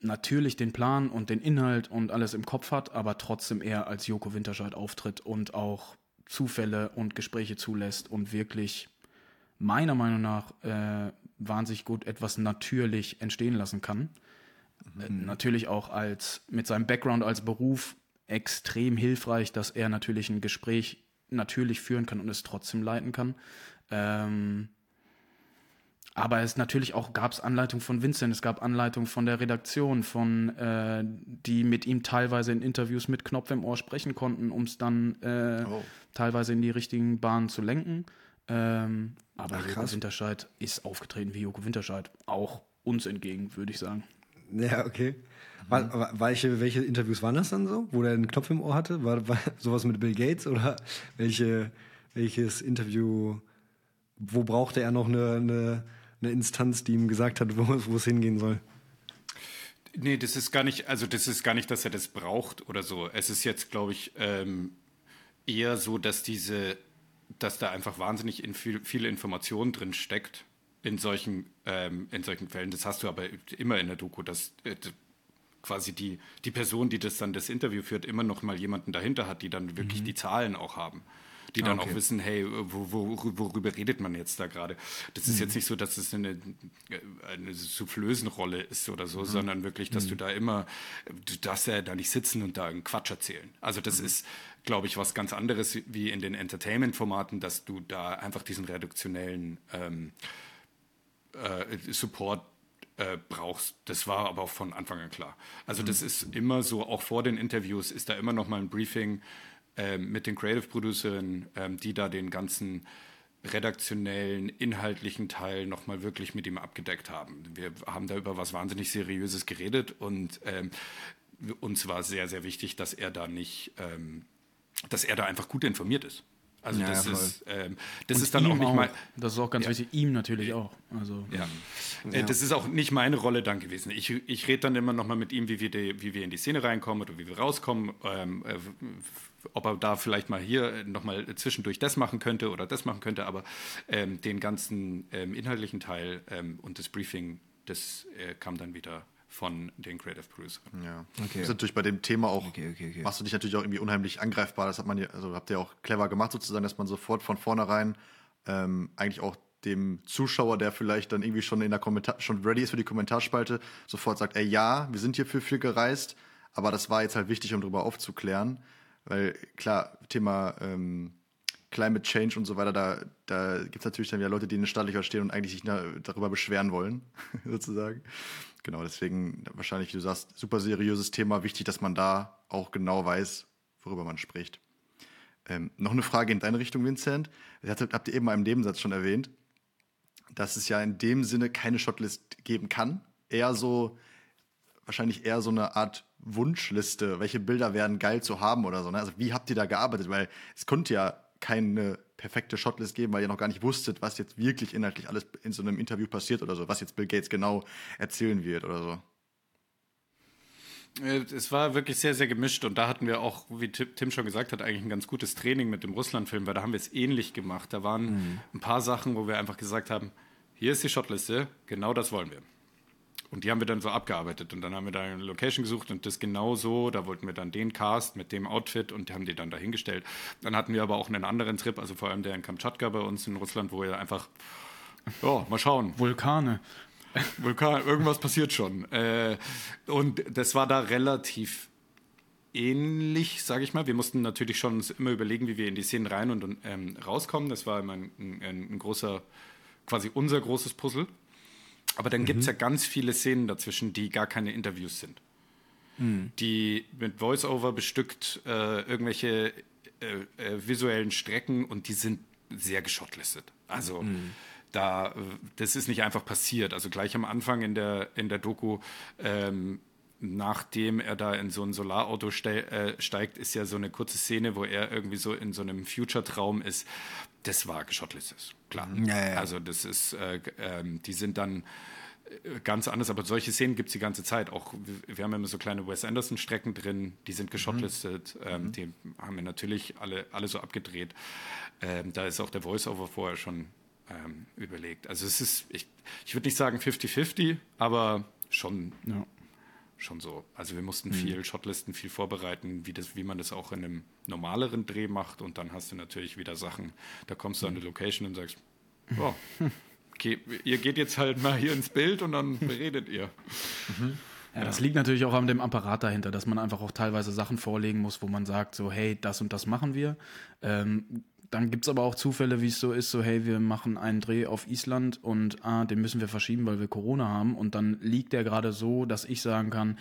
natürlich den Plan und den Inhalt und alles im Kopf hat, aber trotzdem eher als Joko Winterscheid auftritt und auch Zufälle und Gespräche zulässt und wirklich meiner Meinung nach äh, wahnsinnig gut etwas natürlich entstehen lassen kann. Mhm. Äh, natürlich auch als mit seinem Background als Beruf extrem hilfreich, dass er natürlich ein Gespräch natürlich führen kann und es trotzdem leiten kann. Ähm, aber es natürlich auch gab es Anleitungen von Vincent, es gab Anleitungen von der Redaktion, von äh, die mit ihm teilweise in Interviews mit Knopf im Ohr sprechen konnten, um es dann äh, oh. teilweise in die richtigen Bahnen zu lenken. Ähm, aber Ach, Joko Winterscheid ist aufgetreten wie Joko Winterscheid, auch uns entgegen, würde ich sagen. Ja, okay. War, welche, welche Interviews waren das dann so, wo der einen Knopf im Ohr hatte? War, war sowas mit Bill Gates oder welche, welches Interview, wo brauchte er noch eine, eine, eine Instanz, die ihm gesagt hat, wo, wo es hingehen soll? Nee, das ist gar nicht, also das ist gar nicht, dass er das braucht oder so. Es ist jetzt, glaube ich, ähm, eher so, dass diese, dass da einfach wahnsinnig in viel, viele Informationen drin steckt in solchen, ähm, in solchen Fällen. Das hast du aber immer in der Doku, dass äh, quasi die, die Person, die das dann das Interview führt, immer noch mal jemanden dahinter hat, die dann wirklich mhm. die Zahlen auch haben. Die dann okay. auch wissen, hey, wo, wo, worüber redet man jetzt da gerade? Das ist mhm. jetzt nicht so, dass es eine, eine Soufflösenrolle ist oder so, mhm. sondern wirklich, dass du mhm. da immer, du darfst ja da nicht sitzen und da einen Quatsch erzählen. Also das mhm. ist, glaube ich, was ganz anderes wie in den Entertainment-Formaten, dass du da einfach diesen reduktionellen ähm, äh, Support äh, brauchst. Das war aber auch von Anfang an klar. Also das mhm. ist immer so, auch vor den Interviews ist da immer noch mal ein Briefing äh, mit den Creative Producern, ähm, die da den ganzen redaktionellen, inhaltlichen Teil nochmal wirklich mit ihm abgedeckt haben. Wir haben da über was wahnsinnig Seriöses geredet und ähm, uns war sehr, sehr wichtig, dass er da nicht, ähm, dass er da einfach gut informiert ist. Also ja, das, ja, ist, ähm, das ist dann auch nicht auch. mal. Das ist auch ganz ja. wichtig, ihm natürlich auch. Also, ja. Äh, das ist auch nicht meine Rolle dann gewesen. Ich, ich rede dann immer noch mal mit ihm, wie wir, die, wie wir in die Szene reinkommen oder wie wir rauskommen. Ähm, äh, ob er da vielleicht mal hier noch mal zwischendurch das machen könnte oder das machen könnte, aber ähm, den ganzen ähm, inhaltlichen Teil ähm, und das Briefing, das äh, kam dann wieder von den Creative Producers. Ja. Okay. Das ist natürlich bei dem Thema auch, okay, okay, okay. machst du dich natürlich auch irgendwie unheimlich angreifbar. Das hat man ja, also habt ihr auch clever gemacht sozusagen, dass man sofort von vornherein ähm, eigentlich auch dem Zuschauer, der vielleicht dann irgendwie schon in der Kommentar schon ready ist für die Kommentarspalte, sofort sagt, ey ja, wir sind hierfür viel gereist, aber das war jetzt halt wichtig, um darüber aufzuklären. Weil klar, Thema ähm, Climate Change und so weiter, da, da gibt es natürlich dann wieder Leute, die in den Stadtlicher stehen und eigentlich sich darüber beschweren wollen, sozusagen. Genau, deswegen wahrscheinlich, du sagst, super seriöses Thema, wichtig, dass man da auch genau weiß, worüber man spricht. Ähm, noch eine Frage in deine Richtung, Vincent. Das habt ihr eben mal im Nebensatz schon erwähnt, dass es ja in dem Sinne keine Shotlist geben kann. Eher so, wahrscheinlich eher so eine Art Wunschliste, welche Bilder wären geil zu haben oder so. Ne? Also wie habt ihr da gearbeitet? Weil es konnte ja keine perfekte Shotlist geben, weil ihr noch gar nicht wusstet, was jetzt wirklich inhaltlich alles in so einem Interview passiert oder so, was jetzt Bill Gates genau erzählen wird oder so. Äh, es war wirklich sehr, sehr gemischt und da hatten wir auch, wie Tim schon gesagt hat, eigentlich ein ganz gutes Training mit dem Russland-Film, weil da haben wir es ähnlich gemacht. Da waren mhm. ein paar Sachen, wo wir einfach gesagt haben, hier ist die Shotliste, genau das wollen wir. Und die haben wir dann so abgearbeitet. Und dann haben wir da eine Location gesucht und das genau so. Da wollten wir dann den Cast mit dem Outfit und die haben die dann dahingestellt. Dann hatten wir aber auch einen anderen Trip, also vor allem der in Kamtschatka bei uns in Russland, wo wir einfach, ja, mal schauen. Vulkane. Vulkan, irgendwas passiert schon. Äh, und das war da relativ ähnlich, sage ich mal. Wir mussten natürlich schon uns immer überlegen, wie wir in die Szenen rein und ähm, rauskommen. Das war immer ein, ein, ein großer, quasi unser großes Puzzle. Aber dann mhm. gibt es ja ganz viele Szenen dazwischen, die gar keine Interviews sind. Mhm. Die mit Voice-Over bestückt äh, irgendwelche äh, äh, visuellen Strecken und die sind sehr geschottlistet. Also mhm. da, das ist nicht einfach passiert. Also gleich am Anfang in der, in der Doku ähm, nachdem er da in so ein Solarauto ste äh, steigt, ist ja so eine kurze Szene, wo er irgendwie so in so einem Future-Traum ist. Das war Geschottlist, klar. Ja, ja. Also das ist, äh, äh, die sind dann äh, ganz anders, aber solche Szenen gibt es die ganze Zeit. Auch wir haben immer so kleine Wes Anderson-Strecken drin, die sind geschotlistet, mhm. ähm, mhm. die haben wir natürlich alle, alle so abgedreht. Ähm, da ist auch der Voice-Over vorher schon ähm, überlegt. Also es ist, ich, ich würde nicht sagen 50-50, aber schon ja schon so. Also wir mussten mhm. viel Shotlisten, viel vorbereiten, wie, das, wie man das auch in einem normaleren Dreh macht. Und dann hast du natürlich wieder Sachen, da kommst du an die Location und sagst, oh, okay, ihr geht jetzt halt mal hier ins Bild und dann redet ihr. Mhm. Ja, das liegt natürlich auch an dem Apparat dahinter, dass man einfach auch teilweise Sachen vorlegen muss, wo man sagt, so, hey, das und das machen wir. Ähm, dann gibt es aber auch Zufälle, wie es so ist, so hey, wir machen einen Dreh auf Island und ah, den müssen wir verschieben, weil wir Corona haben. Und dann liegt der gerade so, dass ich sagen kann,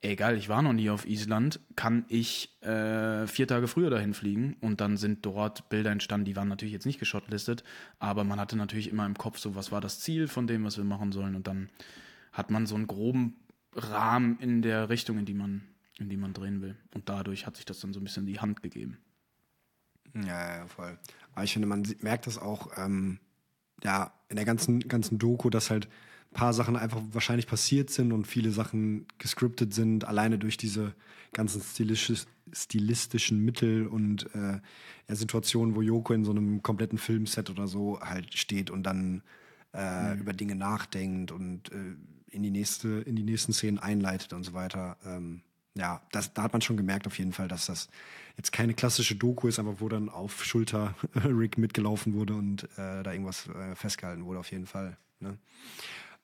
egal, ich war noch nie auf Island, kann ich äh, vier Tage früher dahin fliegen und dann sind dort Bilder entstanden, die waren natürlich jetzt nicht geschotlistet, aber man hatte natürlich immer im Kopf so, was war das Ziel von dem, was wir machen sollen und dann hat man so einen groben Rahmen in der Richtung, in die man, in die man drehen will und dadurch hat sich das dann so ein bisschen in die Hand gegeben. Ja, ja, voll. Aber ich finde, man merkt das auch ähm, ja, in der ganzen, ganzen Doku, dass halt ein paar Sachen einfach wahrscheinlich passiert sind und viele Sachen gescriptet sind, alleine durch diese ganzen stilistisch, stilistischen Mittel und äh, Situationen, wo Joko in so einem kompletten Filmset oder so halt steht und dann äh, mhm. über Dinge nachdenkt und äh, in die nächste, in die nächsten Szenen einleitet und so weiter. Ähm, ja, das, da hat man schon gemerkt auf jeden Fall, dass das jetzt keine klassische Doku ist, aber wo dann auf Schulter Rick mitgelaufen wurde und äh, da irgendwas äh, festgehalten wurde, auf jeden Fall. Ne?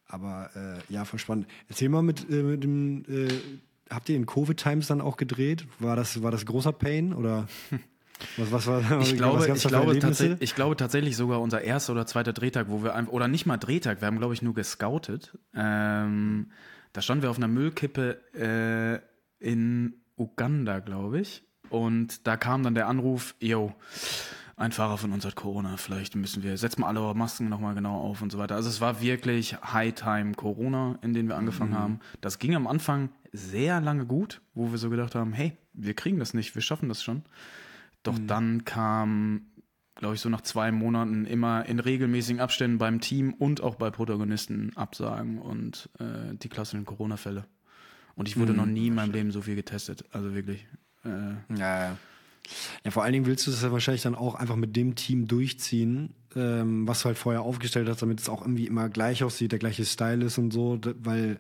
Aber äh, ja, voll spannend. Erzähl mal mit, äh, mit dem, äh, habt ihr in Covid-Times dann auch gedreht? War das, war das großer Pain oder? Was, was war, ich, glaube, ich, glaube tatsächlich, ich glaube tatsächlich sogar unser erster oder zweiter Drehtag, wo wir einfach, oder nicht mal Drehtag, wir haben glaube ich nur gescoutet. Ähm, da standen wir auf einer Müllkippe äh, in Uganda, glaube ich. Und da kam dann der Anruf, yo, ein Fahrer von uns hat Corona, vielleicht müssen wir, setzen wir alle eure Masken nochmal genau auf und so weiter. Also es war wirklich High-Time Corona, in den wir angefangen mhm. haben. Das ging am Anfang sehr lange gut, wo wir so gedacht haben, hey, wir kriegen das nicht, wir schaffen das schon. Doch mhm. dann kam, glaube ich, so nach zwei Monaten immer in regelmäßigen Abständen beim Team und auch bei Protagonisten Absagen und äh, die klassischen Corona-Fälle. Und ich wurde mhm. noch nie in meinem Leben so viel getestet. Also wirklich. Äh, ja, ja. Ja, vor allen Dingen willst du das ja wahrscheinlich dann auch einfach mit dem Team durchziehen, ähm, was du halt vorher aufgestellt hast, damit es auch irgendwie immer gleich aussieht, der gleiche Style ist und so, weil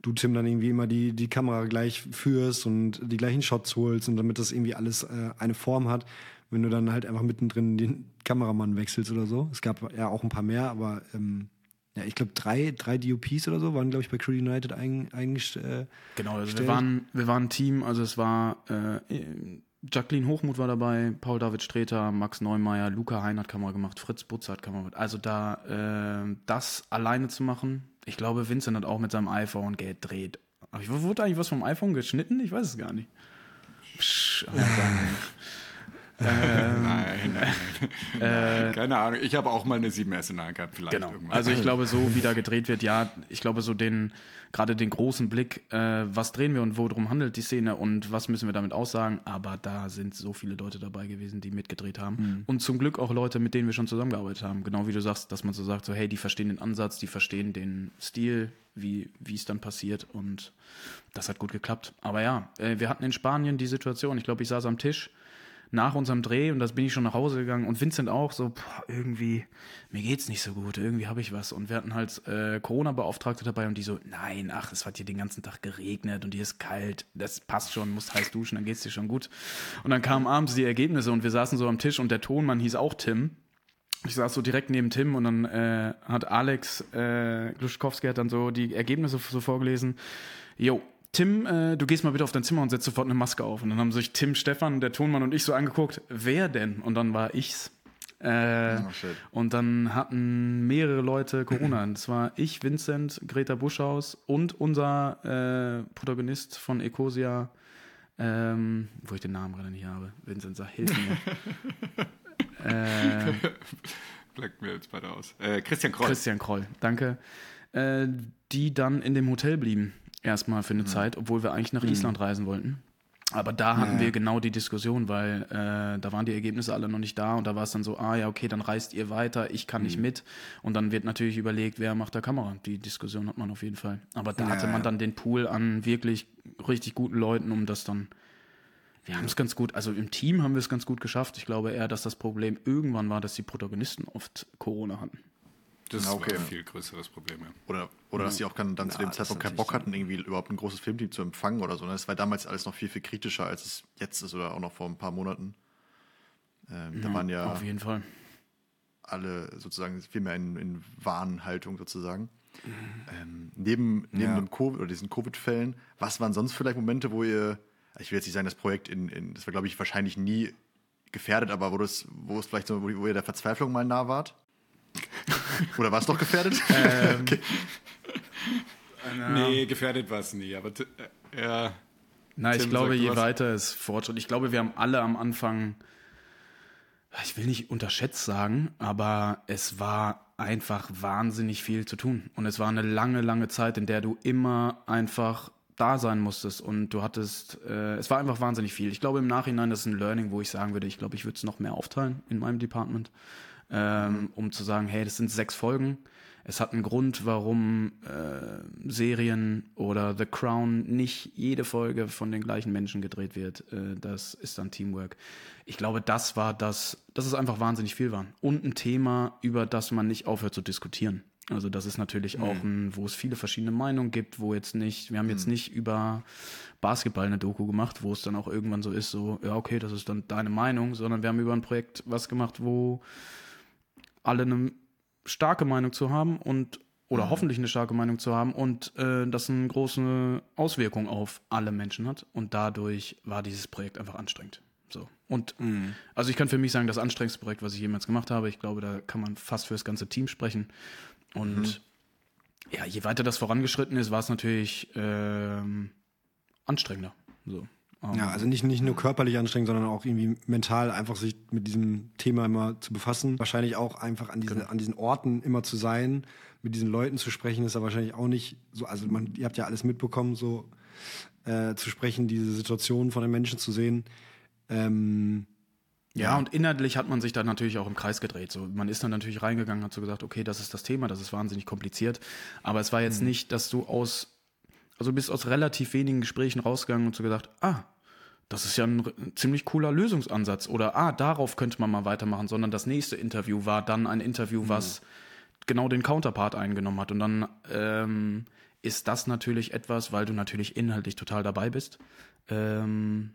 du, Tim, dann irgendwie immer die, die Kamera gleich führst und die gleichen Shots holst und damit das irgendwie alles äh, eine Form hat, wenn du dann halt einfach mittendrin den Kameramann wechselst oder so. Es gab ja auch ein paar mehr, aber ähm, ja, ich glaube, drei, drei DOPs oder so waren, glaube ich, bei Crew United eingestellt. Äh, genau, also wir waren, wir waren ein Team, also es war äh, Jacqueline Hochmuth war dabei, Paul David Streter, Max Neumeier, Luca Hein hat Kamera gemacht, Fritz Butz hat Kamera gemacht. Also da äh, das alleine zu machen, ich glaube, Vincent hat auch mit seinem iPhone gedreht. Aber wurde eigentlich was vom iPhone geschnitten? Ich weiß es gar nicht. Psch, ähm, nein, nein. Äh, Keine Ahnung. Ich habe auch mal eine 7S in der Hand gehabt, vielleicht. Genau. Irgendwann. Also ich glaube, so wie da gedreht wird, ja, ich glaube, so den, gerade den großen Blick, äh, was drehen wir und worum handelt die Szene und was müssen wir damit aussagen. Aber da sind so viele Leute dabei gewesen, die mitgedreht haben. Mhm. Und zum Glück auch Leute, mit denen wir schon zusammengearbeitet haben. Genau wie du sagst, dass man so sagt, so hey, die verstehen den Ansatz, die verstehen den Stil, wie es dann passiert. Und das hat gut geklappt. Aber ja, äh, wir hatten in Spanien die Situation, ich glaube, ich saß am Tisch nach unserem Dreh und das bin ich schon nach Hause gegangen und Vincent auch so, boah, irgendwie, mir geht's nicht so gut, irgendwie habe ich was. Und wir hatten halt äh, Corona-Beauftragte dabei und die so, nein, ach, es hat hier den ganzen Tag geregnet und hier ist kalt, das passt schon, musst heiß duschen, dann geht's dir schon gut. Und dann kamen abends die Ergebnisse und wir saßen so am Tisch und der Tonmann hieß auch Tim. Ich saß so direkt neben Tim und dann äh, hat Alex äh, Gluschkowski hat dann so die Ergebnisse so vorgelesen. Jo, Tim, äh, du gehst mal bitte auf dein Zimmer und setzt sofort eine Maske auf. Und dann haben sich Tim, Stefan, der Tonmann und ich so angeguckt, wer denn? Und dann war ich's. Äh, oh, und dann hatten mehrere Leute Corona. Das war ich, Vincent, Greta Buschhaus und unser äh, Protagonist von Ecosia, ähm, wo ich den Namen gerade nicht habe. Vincent, sag, hilf mir. äh, Bleibt mir jetzt beide aus. Äh, Christian Kroll. Christian Kroll, danke. Äh, die dann in dem Hotel blieben erstmal für eine mhm. Zeit, obwohl wir eigentlich nach mhm. Island reisen wollten. Aber da hatten ja. wir genau die Diskussion, weil äh, da waren die Ergebnisse alle noch nicht da und da war es dann so, ah ja, okay, dann reist ihr weiter, ich kann mhm. nicht mit. Und dann wird natürlich überlegt, wer macht der Kamera. Die Diskussion hat man auf jeden Fall. Aber da ja, hatte man dann den Pool an wirklich richtig guten Leuten, um das dann. Wir haben es ganz gut, also im Team haben wir es ganz gut geschafft. Ich glaube eher, dass das Problem irgendwann war, dass die Protagonisten oft Corona hatten. Das okay. war ein viel größeres Problem, ja. Oder, oder dass sie auch dann, dann zu dem Zeitpunkt keinen Bock hatten, irgendwie überhaupt ein großes Filmteam zu empfangen oder so. Ne? Das war damals alles noch viel, viel kritischer, als es jetzt ist oder auch noch vor ein paar Monaten. Ähm, da waren ja auf jeden Fall alle sozusagen viel mehr in, in Warnhaltung sozusagen. Mhm. Ähm, neben neben ja. dem COVID oder diesen Covid-Fällen, was waren sonst vielleicht Momente, wo ihr, ich will jetzt nicht sagen, das Projekt in, in das war glaube ich wahrscheinlich nie gefährdet, aber wo das, wo es vielleicht so, wo ihr der Verzweiflung mal nah wart? Oder war es doch gefährdet? Ähm, okay. Nee, gefährdet war es nie, aber äh, ja. Na, ich glaube, je weiter es fortschritt. Ich glaube, wir haben alle am Anfang, ich will nicht unterschätzt sagen, aber es war einfach wahnsinnig viel zu tun. Und es war eine lange, lange Zeit, in der du immer einfach da sein musstest und du hattest, äh, es war einfach wahnsinnig viel. Ich glaube im Nachhinein, das ist ein Learning, wo ich sagen würde, ich glaube, ich würde es noch mehr aufteilen in meinem Department ähm, um zu sagen, hey, das sind sechs Folgen. Es hat einen Grund, warum äh, Serien oder The Crown nicht jede Folge von den gleichen Menschen gedreht wird. Äh, das ist dann Teamwork. Ich glaube, das war das, dass es einfach wahnsinnig viel war. Und ein Thema, über das man nicht aufhört zu diskutieren. Also das ist natürlich auch ein, wo es viele verschiedene Meinungen gibt, wo jetzt nicht, wir haben jetzt nicht über Basketball eine Doku gemacht, wo es dann auch irgendwann so ist, so, ja, okay, das ist dann deine Meinung, sondern wir haben über ein Projekt was gemacht, wo alle eine starke Meinung zu haben und oder hoffentlich eine starke Meinung zu haben und äh, das eine große Auswirkung auf alle Menschen hat. Und dadurch war dieses Projekt einfach anstrengend. So. Und also ich kann für mich sagen, das anstrengendste Projekt, was ich jemals gemacht habe, ich glaube, da kann man fast für das ganze Team sprechen. Und ja, je weiter das vorangeschritten ist, war es natürlich ähm, anstrengender. So. Ähm, Ja, also nicht, nicht nur körperlich anstrengend, sondern auch irgendwie mental einfach sich mit diesem Thema immer zu befassen. Wahrscheinlich auch einfach an, diese, an diesen Orten immer zu sein, mit diesen Leuten zu sprechen, ist ja wahrscheinlich auch nicht so, also man, ihr habt ja alles mitbekommen, so äh, zu sprechen, diese Situation von den Menschen zu sehen. Ähm, Ja, und inhaltlich hat man sich dann natürlich auch im Kreis gedreht. So, man ist dann natürlich reingegangen, hat so gesagt, okay, das ist das Thema, das ist wahnsinnig kompliziert. Aber es war jetzt nicht, dass du aus, also du bist aus relativ wenigen Gesprächen rausgegangen und so gesagt, ah, das ist ja ein ziemlich cooler Lösungsansatz oder ah, darauf könnte man mal weitermachen, sondern das nächste Interview war dann ein Interview, was genau den Counterpart eingenommen hat. Und dann ähm, ist das natürlich etwas, weil du natürlich inhaltlich total dabei bist, ähm,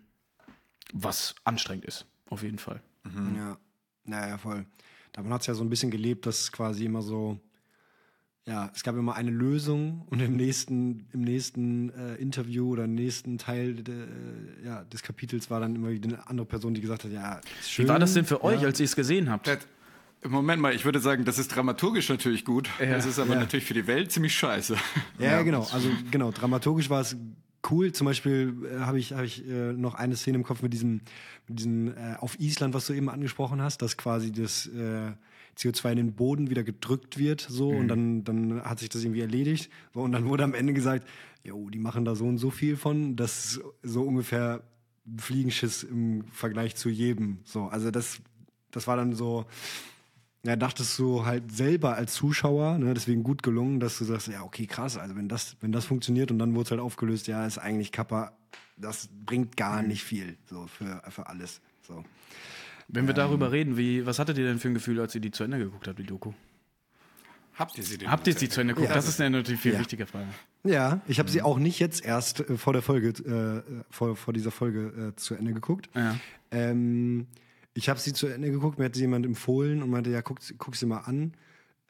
was anstrengend ist, auf jeden Fall. Ja, naja, voll. Davon hat es ja so ein bisschen gelebt, dass quasi immer so, ja, es gab immer eine Lösung und im nächsten, im nächsten äh, Interview oder im nächsten Teil de, äh, ja, des Kapitels war dann immer wieder eine andere Person, die gesagt hat, ja, ist schön. Wie war das denn für euch, ja. als ihr es gesehen habt? Das- Moment mal, ich würde sagen, das ist dramaturgisch natürlich gut. Es ist aber Ja. natürlich für die Welt ziemlich scheiße. Ja, genau. Also genau, dramaturgisch war es cool. Zum Beispiel äh, habe ich, hab ich äh, noch eine Szene im Kopf mit diesem, mit diesem äh, auf Island, was du eben angesprochen hast, dass quasi das äh, CO2 in den Boden wieder gedrückt wird, so und dann, dann hat sich das irgendwie erledigt. Und dann wurde am Ende gesagt, jo, die machen da so und so viel von, das ist so ungefähr Fliegenschiss im Vergleich zu jedem. So, also das, das war dann so, ja, dachtest du halt selber als Zuschauer, ne, deswegen gut gelungen, dass du sagst, ja, okay, krass, also wenn das, wenn das funktioniert und dann wurde es halt aufgelöst, ja, ist eigentlich Kappa, das bringt gar nicht viel, so für, für alles. So. Wenn wir darüber reden, wie, was hattet ihr denn für ein Gefühl, als ihr die zu Ende geguckt habt, die Doku? Habt ihr sie denn? Habt ihr sie zu Ende geguckt? Ja. das ist eine natürlich viel Ja. wichtige Frage. Ja, ich habe sie auch nicht jetzt erst äh, vor der Folge, äh, vor, vor dieser Folge äh, zu Ende geguckt. Ja. Ähm, ich habe sie zu Ende geguckt, mir hat sie jemand empfohlen und meinte, ja, guck, guck sie mal an.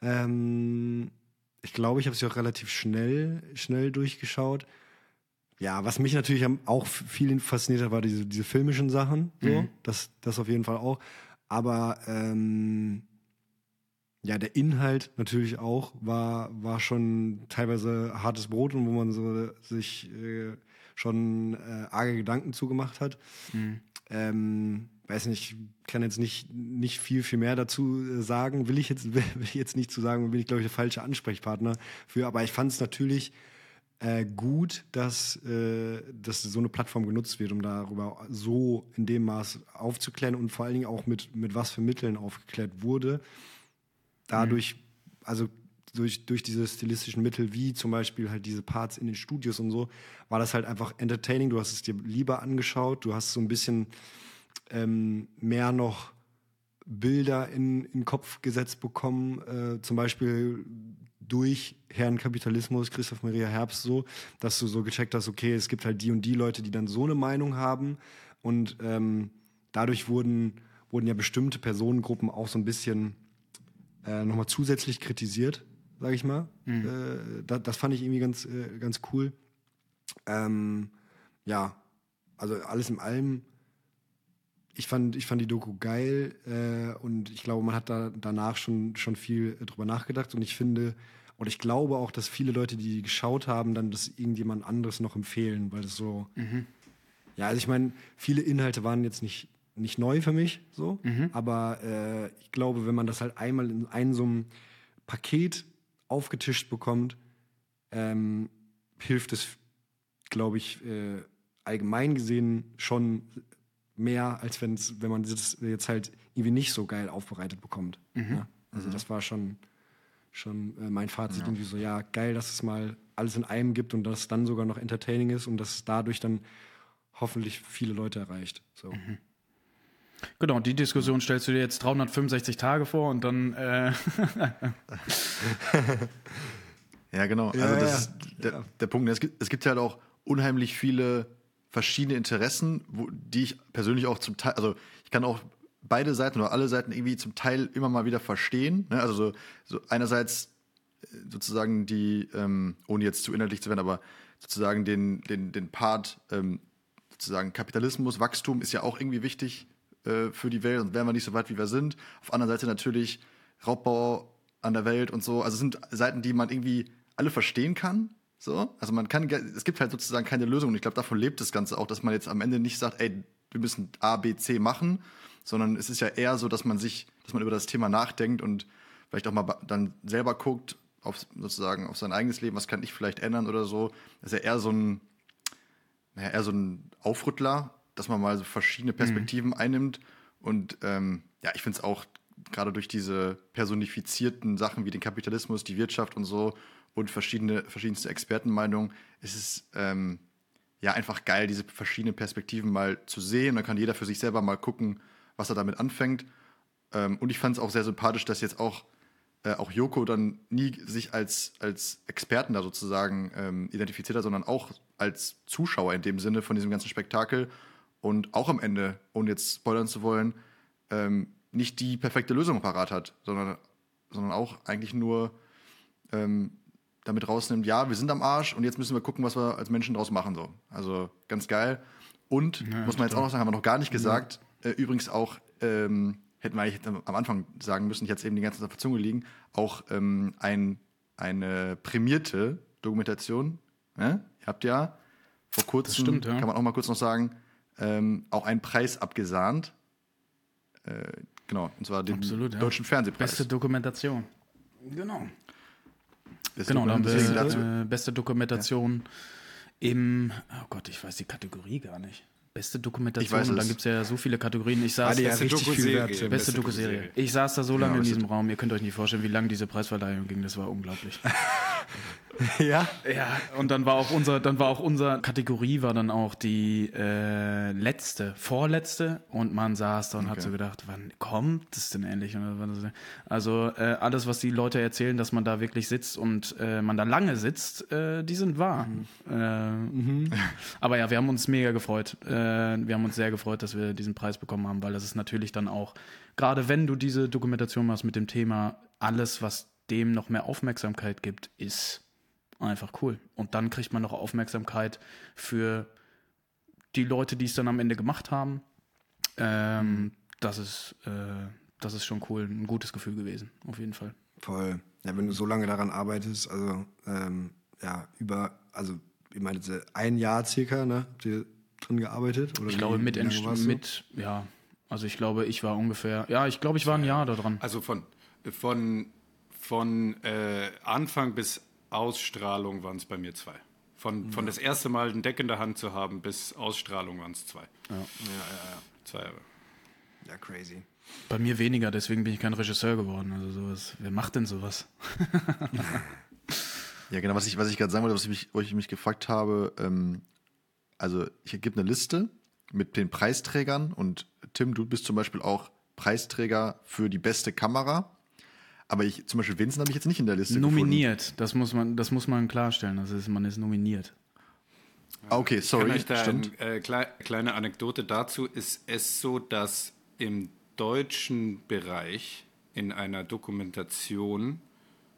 Ähm, ich glaube, ich habe sie auch relativ schnell, schnell durchgeschaut. Ja, was mich natürlich auch viel fasziniert hat, war diese, diese filmischen Sachen. So. Das, das auf jeden Fall auch. Aber ähm, ja, der Inhalt natürlich auch war, war schon teilweise hartes Brot und wo man so sich äh, schon äh, arge Gedanken zugemacht hat. Ähm, weiß nicht, kann jetzt nicht, nicht viel, viel mehr dazu äh, sagen. Will ich jetzt, will, ich jetzt nicht zu sagen, bin ich, glaube ich, der falsche Ansprechpartner für. Aber ich fand es natürlich äh, gut, dass, äh, dass so eine Plattform genutzt wird, um darüber so in dem Maß aufzuklären und vor allen Dingen auch mit, mit was für Mitteln aufgeklärt wurde. Dadurch, also durch, durch diese stilistischen Mittel, wie zum Beispiel halt diese Parts in den Studios und so, war das halt einfach entertaining. Du hast es dir lieber angeschaut, du hast so ein bisschen ähm, mehr noch Bilder in, in den Kopf gesetzt bekommen, äh, zum Beispiel durch Herrn Kapitalismus, Christoph Maria Herbst so, dass du so gecheckt hast, okay, es gibt halt die und die Leute, die dann so eine Meinung haben und ähm, dadurch wurden, wurden ja bestimmte Personengruppen auch so ein bisschen äh, nochmal zusätzlich kritisiert, sage ich mal. Äh, da, das fand ich irgendwie ganz, äh, ganz cool. Ähm, ja, also alles in allem ich fand, ich fand die Doku geil äh, und ich glaube, man hat da danach schon, schon viel äh, drüber nachgedacht. Und ich finde, oder ich glaube auch, dass viele Leute, die die geschaut haben, dann das irgendjemand anderes noch empfehlen, weil das so, ja, also ich meine, viele Inhalte waren jetzt nicht, nicht neu für mich, so, aber äh, ich glaube, wenn man das halt einmal in einem so einem Paket aufgetischt bekommt, ähm, hilft es, glaube ich, äh, allgemein gesehen schon mehr, als wenn's, wenn man das jetzt halt irgendwie nicht so geil aufbereitet bekommt. Ja? Also das war schon, schon äh, mein Fazit irgendwie so, ja, geil, dass es mal alles in einem gibt und dass es dann sogar noch entertaining ist und dass es dadurch dann hoffentlich viele Leute erreicht. So. Genau, die Diskussion stellst du dir jetzt 365 Tage vor und dann. Äh ja, genau. Ja, also das ja. ist der, der Punkt. Es gibt, es gibt halt auch unheimlich viele verschiedene Interessen, wo, die ich persönlich auch zum Teil, also ich kann auch beide Seiten oder alle Seiten irgendwie zum Teil immer mal wieder verstehen. Ne? Also so, so einerseits äh, sozusagen die, ähm, ohne jetzt zu inhaltlich zu werden, aber sozusagen den, den, den Part, ähm, sozusagen Kapitalismus, Wachstum ist ja auch irgendwie wichtig äh, für die Welt und wären wir nicht so weit, wie wir sind. Auf der anderen Seite natürlich Raubbau an der Welt und so. Also es sind Seiten, die man irgendwie alle verstehen kann. So, also man kann, es gibt halt sozusagen keine Lösung. Und ich glaube, davon lebt das Ganze auch, dass man jetzt am Ende nicht sagt, ey, wir müssen A, B, C machen, sondern es ist ja eher so, dass man sich, dass man über das Thema nachdenkt und vielleicht auch mal dann selber guckt, auf sozusagen auf sein eigenes Leben, was kann ich vielleicht ändern oder so. Das ist ja eher so ein, naja, eher so ein Aufrüttler, dass man mal so verschiedene Perspektiven einnimmt. Und ähm, ja, ich finde es auch gerade durch diese personifizierten Sachen wie den Kapitalismus, die Wirtschaft und so und verschiedene, verschiedenste Expertenmeinungen, ist es ähm, ja einfach geil, diese verschiedenen Perspektiven mal zu sehen. Dann kann jeder für sich selber mal gucken, was er damit anfängt. Ähm, und ich fand es auch sehr sympathisch, dass jetzt auch, äh, auch Joko dann nie sich als, als Experten da sozusagen ähm, identifiziert hat, sondern auch als Zuschauer in dem Sinne von diesem ganzen Spektakel und auch am Ende, ohne jetzt spoilern zu wollen, ähm, nicht die perfekte Lösung parat hat, sondern, sondern auch eigentlich nur ähm, damit rausnimmt, ja, wir sind am Arsch und jetzt müssen wir gucken, was wir als Menschen draus machen. So. Also ganz geil. Und muss man jetzt auch noch sagen, haben wir noch gar nicht gesagt, äh, übrigens auch, ähm, hätten wir eigentlich am Anfang sagen müssen, ich hatte es eben die ganze Zeit auf der Zunge liegen, auch ähm, ein, eine prämierte Dokumentation. Ne? Ihr habt ja vor kurzem, stimmt, ja. kann man auch mal kurz noch sagen, ähm, auch einen Preis abgesahnt. Äh, genau, und zwar den Absolut, ja. Deutschen Fernsehpreis. Beste Dokumentation. Genau. Beste Genau, da haben dazu. wir äh, beste Dokumentation im, oh Gott, ich weiß die Kategorie gar nicht. Beste Dokumentation, Ich weiß und dann gibt es ja so viele Kategorien. Ich saß, Ah, die ja richtig viel Dokuserie. wert. beste, Beste Dokuserie. Ich saß da so lange in beste- diesem Raum, ihr könnt euch nicht vorstellen, wie lange diese Preisverleihung ging, das war unglaublich. Ja. Ja, und dann war auch unser, dann war auch unser Kategorie war dann auch die äh, letzte, vorletzte und man saß da und hat Okay. so gedacht, wann kommt das denn endlich? Also äh, alles, was die Leute erzählen, dass man da wirklich sitzt und äh, man da lange sitzt, äh, die sind wahr. Äh, Aber ja, wir haben uns mega gefreut. Äh, wir haben uns sehr gefreut, dass wir diesen Preis bekommen haben, weil das ist natürlich dann auch, gerade wenn du diese Dokumentation machst mit dem Thema, alles, was dem noch mehr Aufmerksamkeit gibt, ist einfach cool. Und dann kriegt man noch Aufmerksamkeit für die Leute, die es dann am Ende gemacht haben. Ähm, das ist, äh, das ist schon cool, ein gutes Gefühl gewesen, auf jeden Fall. Voll. Ja, wenn du so lange daran arbeitest, also ähm, ja, über, also ich meine, ein Jahr circa, ne? Habt ihr drin gearbeitet? Oder Ich glaube, mit, mit, ja, also ich glaube, ich war ungefähr, ja, ich glaube, ich war ein Jahr da dran. Also von, von, von äh, Anfang bis Ausstrahlung waren es bei mir zwei. Von, von das erste Mal ein Deck in der Hand zu haben bis Ausstrahlung waren es zwei. Ja, ja, ja. Zwei Jahre. Ja, crazy. Bei mir weniger, deswegen bin ich kein Regisseur geworden. Also sowas, wer macht denn sowas? Ja, genau, was ich, was ich gerade sagen wollte, was ich mich, wo ich mich gefragt habe, ähm, also ich gebe eine Liste mit den Preisträgern und Tim, du bist zum Beispiel auch Preisträger für die beste Kamera. Aber ich, zum Beispiel Vincent habe ich jetzt nicht in der Liste Nominiert, das muss man, das muss man klarstellen. Das ist, man ist nominiert. gefunden. Ah, okay, Kann sorry, euch da stimmt. eine äh, klei kleine Anekdote dazu. Ist es so, dass im deutschen Bereich in einer Dokumentation,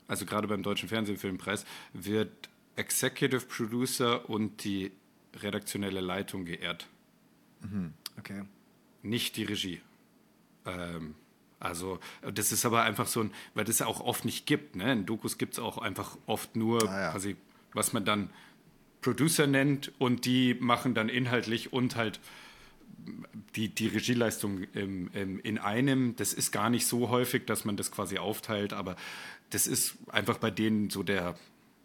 also gerade beim Deutschen Fernsehfilmpreis, wird Executive Producer und die redaktionelle Leitung geehrt, Okay. nicht die Regie. Ähm, also, das ist aber einfach so ein, weil das ja auch oft nicht gibt. Ne? In Dokus gibt es auch einfach oft nur, Ah, ja. quasi, was man dann Producer nennt und die machen dann inhaltlich und halt die, die Regieleistung im, im, in einem. Das ist gar nicht so häufig, dass man das quasi aufteilt, aber das ist einfach bei denen so der,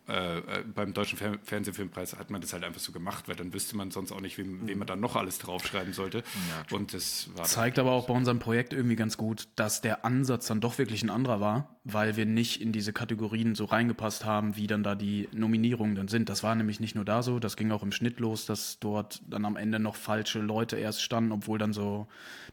äh, äh, beim Deutschen Fer Fernsehfilmpreis hat man das halt einfach so gemacht, weil dann wüsste man sonst auch nicht, wem, wem man dann noch alles draufschreiben sollte. Ja, und das war zeigt aber auch bei unserem Projekt irgendwie ganz gut, dass der Ansatz dann doch wirklich ein anderer war, weil wir nicht in diese Kategorien so reingepasst haben, wie dann da die Nominierungen dann sind. Das war nämlich nicht nur da so, das ging auch im Schnitt los, dass dort dann am Ende noch falsche Leute erst standen, obwohl dann so,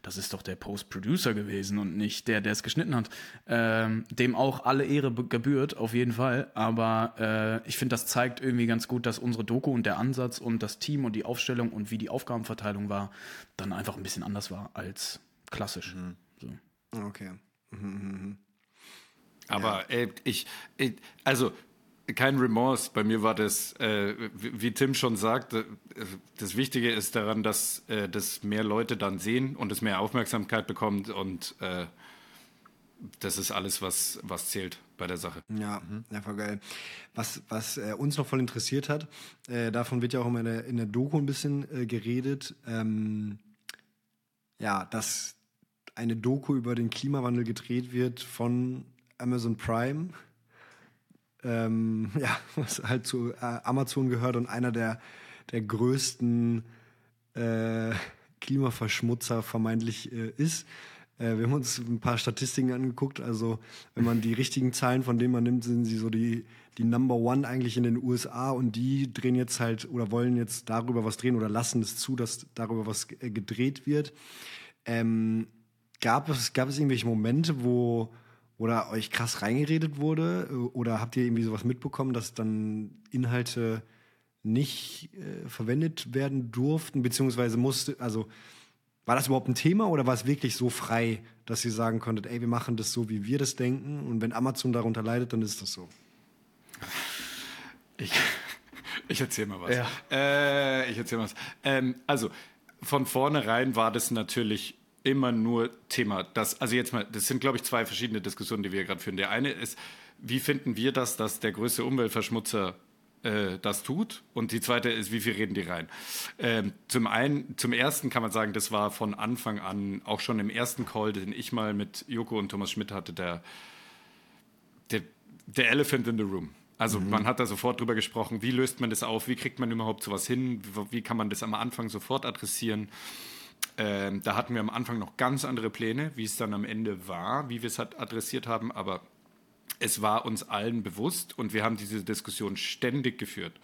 das ist doch der Post-Producer gewesen und nicht der, der es geschnitten hat. Ähm, dem auch alle Ehre gebührt, auf jeden Fall. Aber äh, ich finde, das zeigt irgendwie ganz gut, dass unsere Doku und der Ansatz und das Team und die Aufstellung und wie die Aufgabenverteilung war, dann einfach ein bisschen anders war als klassisch. Mhm. So. Okay. Mhm. mhm, mhm. Aber ja. ey, ich, ey, also kein Remorse. Bei mir war das, äh, wie Tim schon sagt, äh, das Wichtige ist daran, dass äh, das mehr Leute dann sehen und es mehr Aufmerksamkeit bekommt und äh, das ist alles, was, was zählt bei der Sache. Ja, mhm. ja voll geil. Was, was äh, uns noch voll interessiert hat, äh, davon wird ja auch immer in der, in der Doku ein bisschen äh, geredet, ähm, ja, dass eine Doku über den Klimawandel gedreht wird von Amazon Prime, ähm, ja, was halt zu äh, Amazon gehört und einer der, der größten äh, Klimaverschmutzer vermeintlich äh, ist. Äh, wir haben uns ein paar Statistiken angeguckt. Also, wenn man die richtigen Zahlen von denen man nimmt, sind sie so die, die Number One eigentlich in den USA und die drehen jetzt halt oder wollen jetzt darüber was drehen oder lassen es zu, dass darüber was äh, gedreht wird. Ähm, gab, es, gab es irgendwelche Momente, wo oder euch krass reingeredet wurde? Oder habt ihr irgendwie sowas mitbekommen, dass dann Inhalte nicht äh, verwendet werden durften, beziehungsweise musste, also war das überhaupt ein Thema oder war es wirklich so frei, dass ihr sagen konntet, ey, wir machen das so, wie wir das denken und wenn Amazon darunter leidet, dann ist das so? Ich, ich erzähle mal was. Ja. Äh, ich erzähle mal was. Ähm, also, von vornherein war das natürlich immer nur Thema. Das, also jetzt mal, das sind, glaube ich, zwei verschiedene Diskussionen, die wir gerade führen. Der eine ist, wie finden wir das, dass der größte Umweltverschmutzer äh, das tut? Und die zweite ist, wie viel reden die rein? Ähm, zum einen, zum ersten kann man sagen, das war von Anfang an, auch schon im ersten Call, den ich mal mit Joko und Thomas Schmidt hatte, der, der, der Elephant in the Room. Also mhm. man hat da sofort drüber gesprochen, wie löst man das auf, wie kriegt man überhaupt sowas hin, wie kann man das am Anfang sofort adressieren. Ähm, da hatten wir am Anfang noch ganz andere Pläne, wie es dann am Ende war, wie wir es halt adressiert haben, aber es war uns allen bewusst und wir haben diese Diskussion ständig geführt.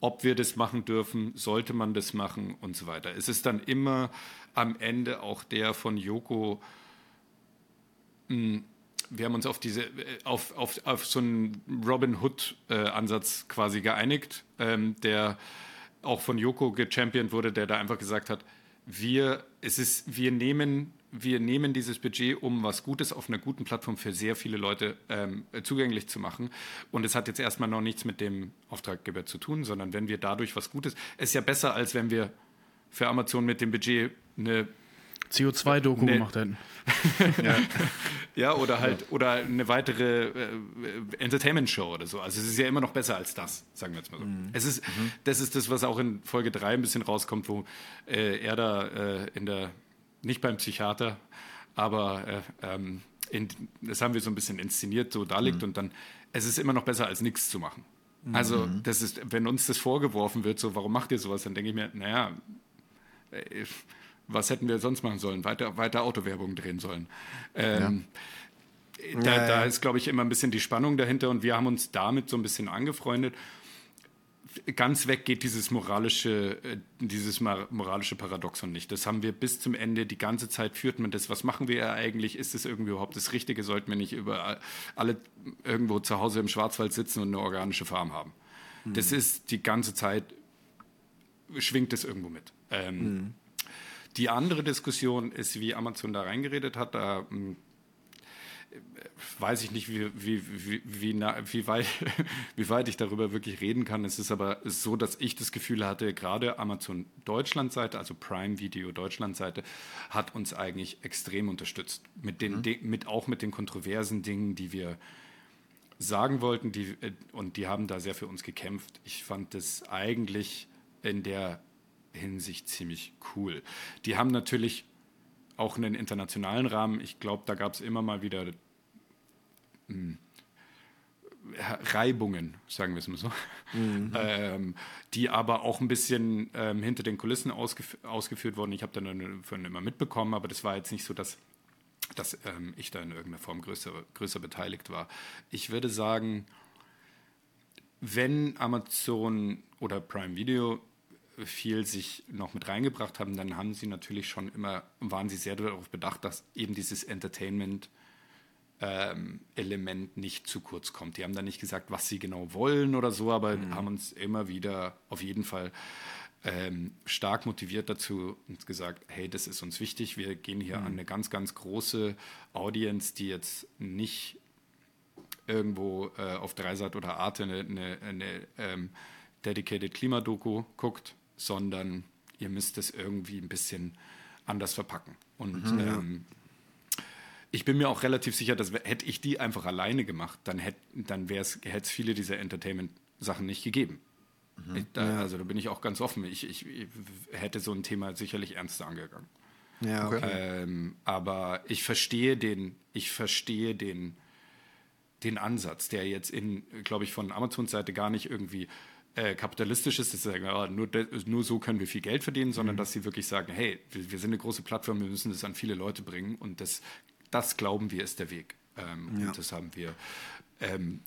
Ob wir das machen dürfen, sollte man das machen und so weiter. Es ist dann immer am Ende auch der von Joko, hm, wir haben uns auf diese auf, auf, auf so einen Robin Hood äh, Ansatz quasi geeinigt, ähm, der auch von Joko gechampiont wurde, der da einfach gesagt hat, wir, es ist, wir, nehmen, wir nehmen dieses Budget, um was Gutes auf einer guten Plattform für sehr viele Leute ähm, zugänglich zu machen. Und es hat jetzt erstmal noch nichts mit dem Auftraggeber zu tun, sondern wenn wir dadurch was Gutes, ist ja besser, als wenn wir für Amazon mit dem Budget eine CO2-Doku ne, gemacht hätten. ja. ja, oder halt, oder eine weitere äh, Entertainment-Show oder so. Also es ist ja immer noch besser als das, sagen wir jetzt mal so. Mhm. Es ist, mhm. Das ist das, was auch in Folge 3 ein bisschen rauskommt, wo äh, er da äh, in der, nicht beim Psychiater, aber äh, ähm, in, das haben wir so ein bisschen inszeniert, so da liegt mhm. und dann, es ist immer noch besser als nichts zu machen. Also, mhm. das ist, wenn uns das vorgeworfen wird, so, warum macht ihr sowas, dann denke ich mir, naja, äh, was hätten wir sonst machen sollen? Weiter, weiter Autowerbung drehen sollen. Ähm, ja. Da, ja, ja. da, ist, glaube ich, immer ein bisschen die Spannung dahinter und wir haben uns damit so ein bisschen angefreundet. Ganz weg geht dieses moralische, äh, dieses moralische Paradoxon nicht. Das haben wir bis zum Ende die ganze Zeit führt man das. Was machen wir eigentlich? Ist das irgendwie überhaupt das Richtige? Sollten wir nicht über alle irgendwo zu Hause im Schwarzwald sitzen und eine organische Farm haben? Mhm. Das ist die ganze Zeit schwingt es irgendwo mit. Ähm, mhm. Die andere Diskussion ist, wie Amazon da reingeredet hat. Da hm, weiß ich nicht, wie, wie, wie, wie, na, wie, weit, wie weit ich darüber wirklich reden kann. Es ist aber so, dass ich das Gefühl hatte, gerade Amazon Deutschland-Seite, also Prime Video Deutschland-Seite, hat uns eigentlich extrem unterstützt. Mit den, mhm. mit, auch mit den kontroversen Dingen, die wir sagen wollten. Die, äh, und die haben da sehr für uns gekämpft. Ich fand das eigentlich in der Hinsicht ziemlich cool. Die haben natürlich auch einen internationalen Rahmen. Ich glaube, da gab es immer mal wieder, hm, Reibungen, sagen wir es mal so, mhm. ähm, die aber auch ein bisschen ähm, hinter den Kulissen ausgef ausgeführt wurden. Ich habe dann von immer mitbekommen, aber das war jetzt nicht so, dass, dass ähm, ich da in irgendeiner Form größer, größer beteiligt war. Ich würde sagen, wenn Amazon oder Prime Video viel sich noch mit reingebracht haben, dann haben sie natürlich schon immer, waren sie sehr darauf bedacht, dass eben dieses Entertainment ähm, Element nicht zu kurz kommt. Die haben dann nicht gesagt, was sie genau wollen oder so, aber mhm. haben uns immer wieder auf jeden Fall ähm, stark motiviert dazu und gesagt, hey, das ist uns wichtig. Wir gehen hier mhm. an eine ganz, ganz große Audience, die jetzt nicht irgendwo äh, auf Dreisat oder Arte eine, eine, eine ähm, dedicated Klimadoku guckt, sondern ihr müsst es irgendwie ein bisschen anders verpacken. Und mhm, ähm, ich bin mir auch relativ sicher, dass hätte ich die einfach alleine gemacht, dann hätte dann hätte es viele dieser Entertainment-Sachen nicht gegeben. Mhm. Ich, da, ja. Also da bin ich auch ganz offen. Ich, ich, ich, hätte so ein Thema sicherlich ernster angegangen. Ja, okay. Ähm, aber ich verstehe den, ich verstehe den, den Ansatz, der jetzt in, glaube ich, von Amazons Seite gar nicht irgendwie äh, kapitalistisch ist, dass sie sagen, ja, nur, nur so können wir viel Geld verdienen, sondern mhm. dass sie wirklich sagen, hey, wir, wir, sind eine große Plattform, wir müssen das an viele Leute bringen und das das glauben wir ist der Weg. Ähm, ja. Und das haben wir ähm,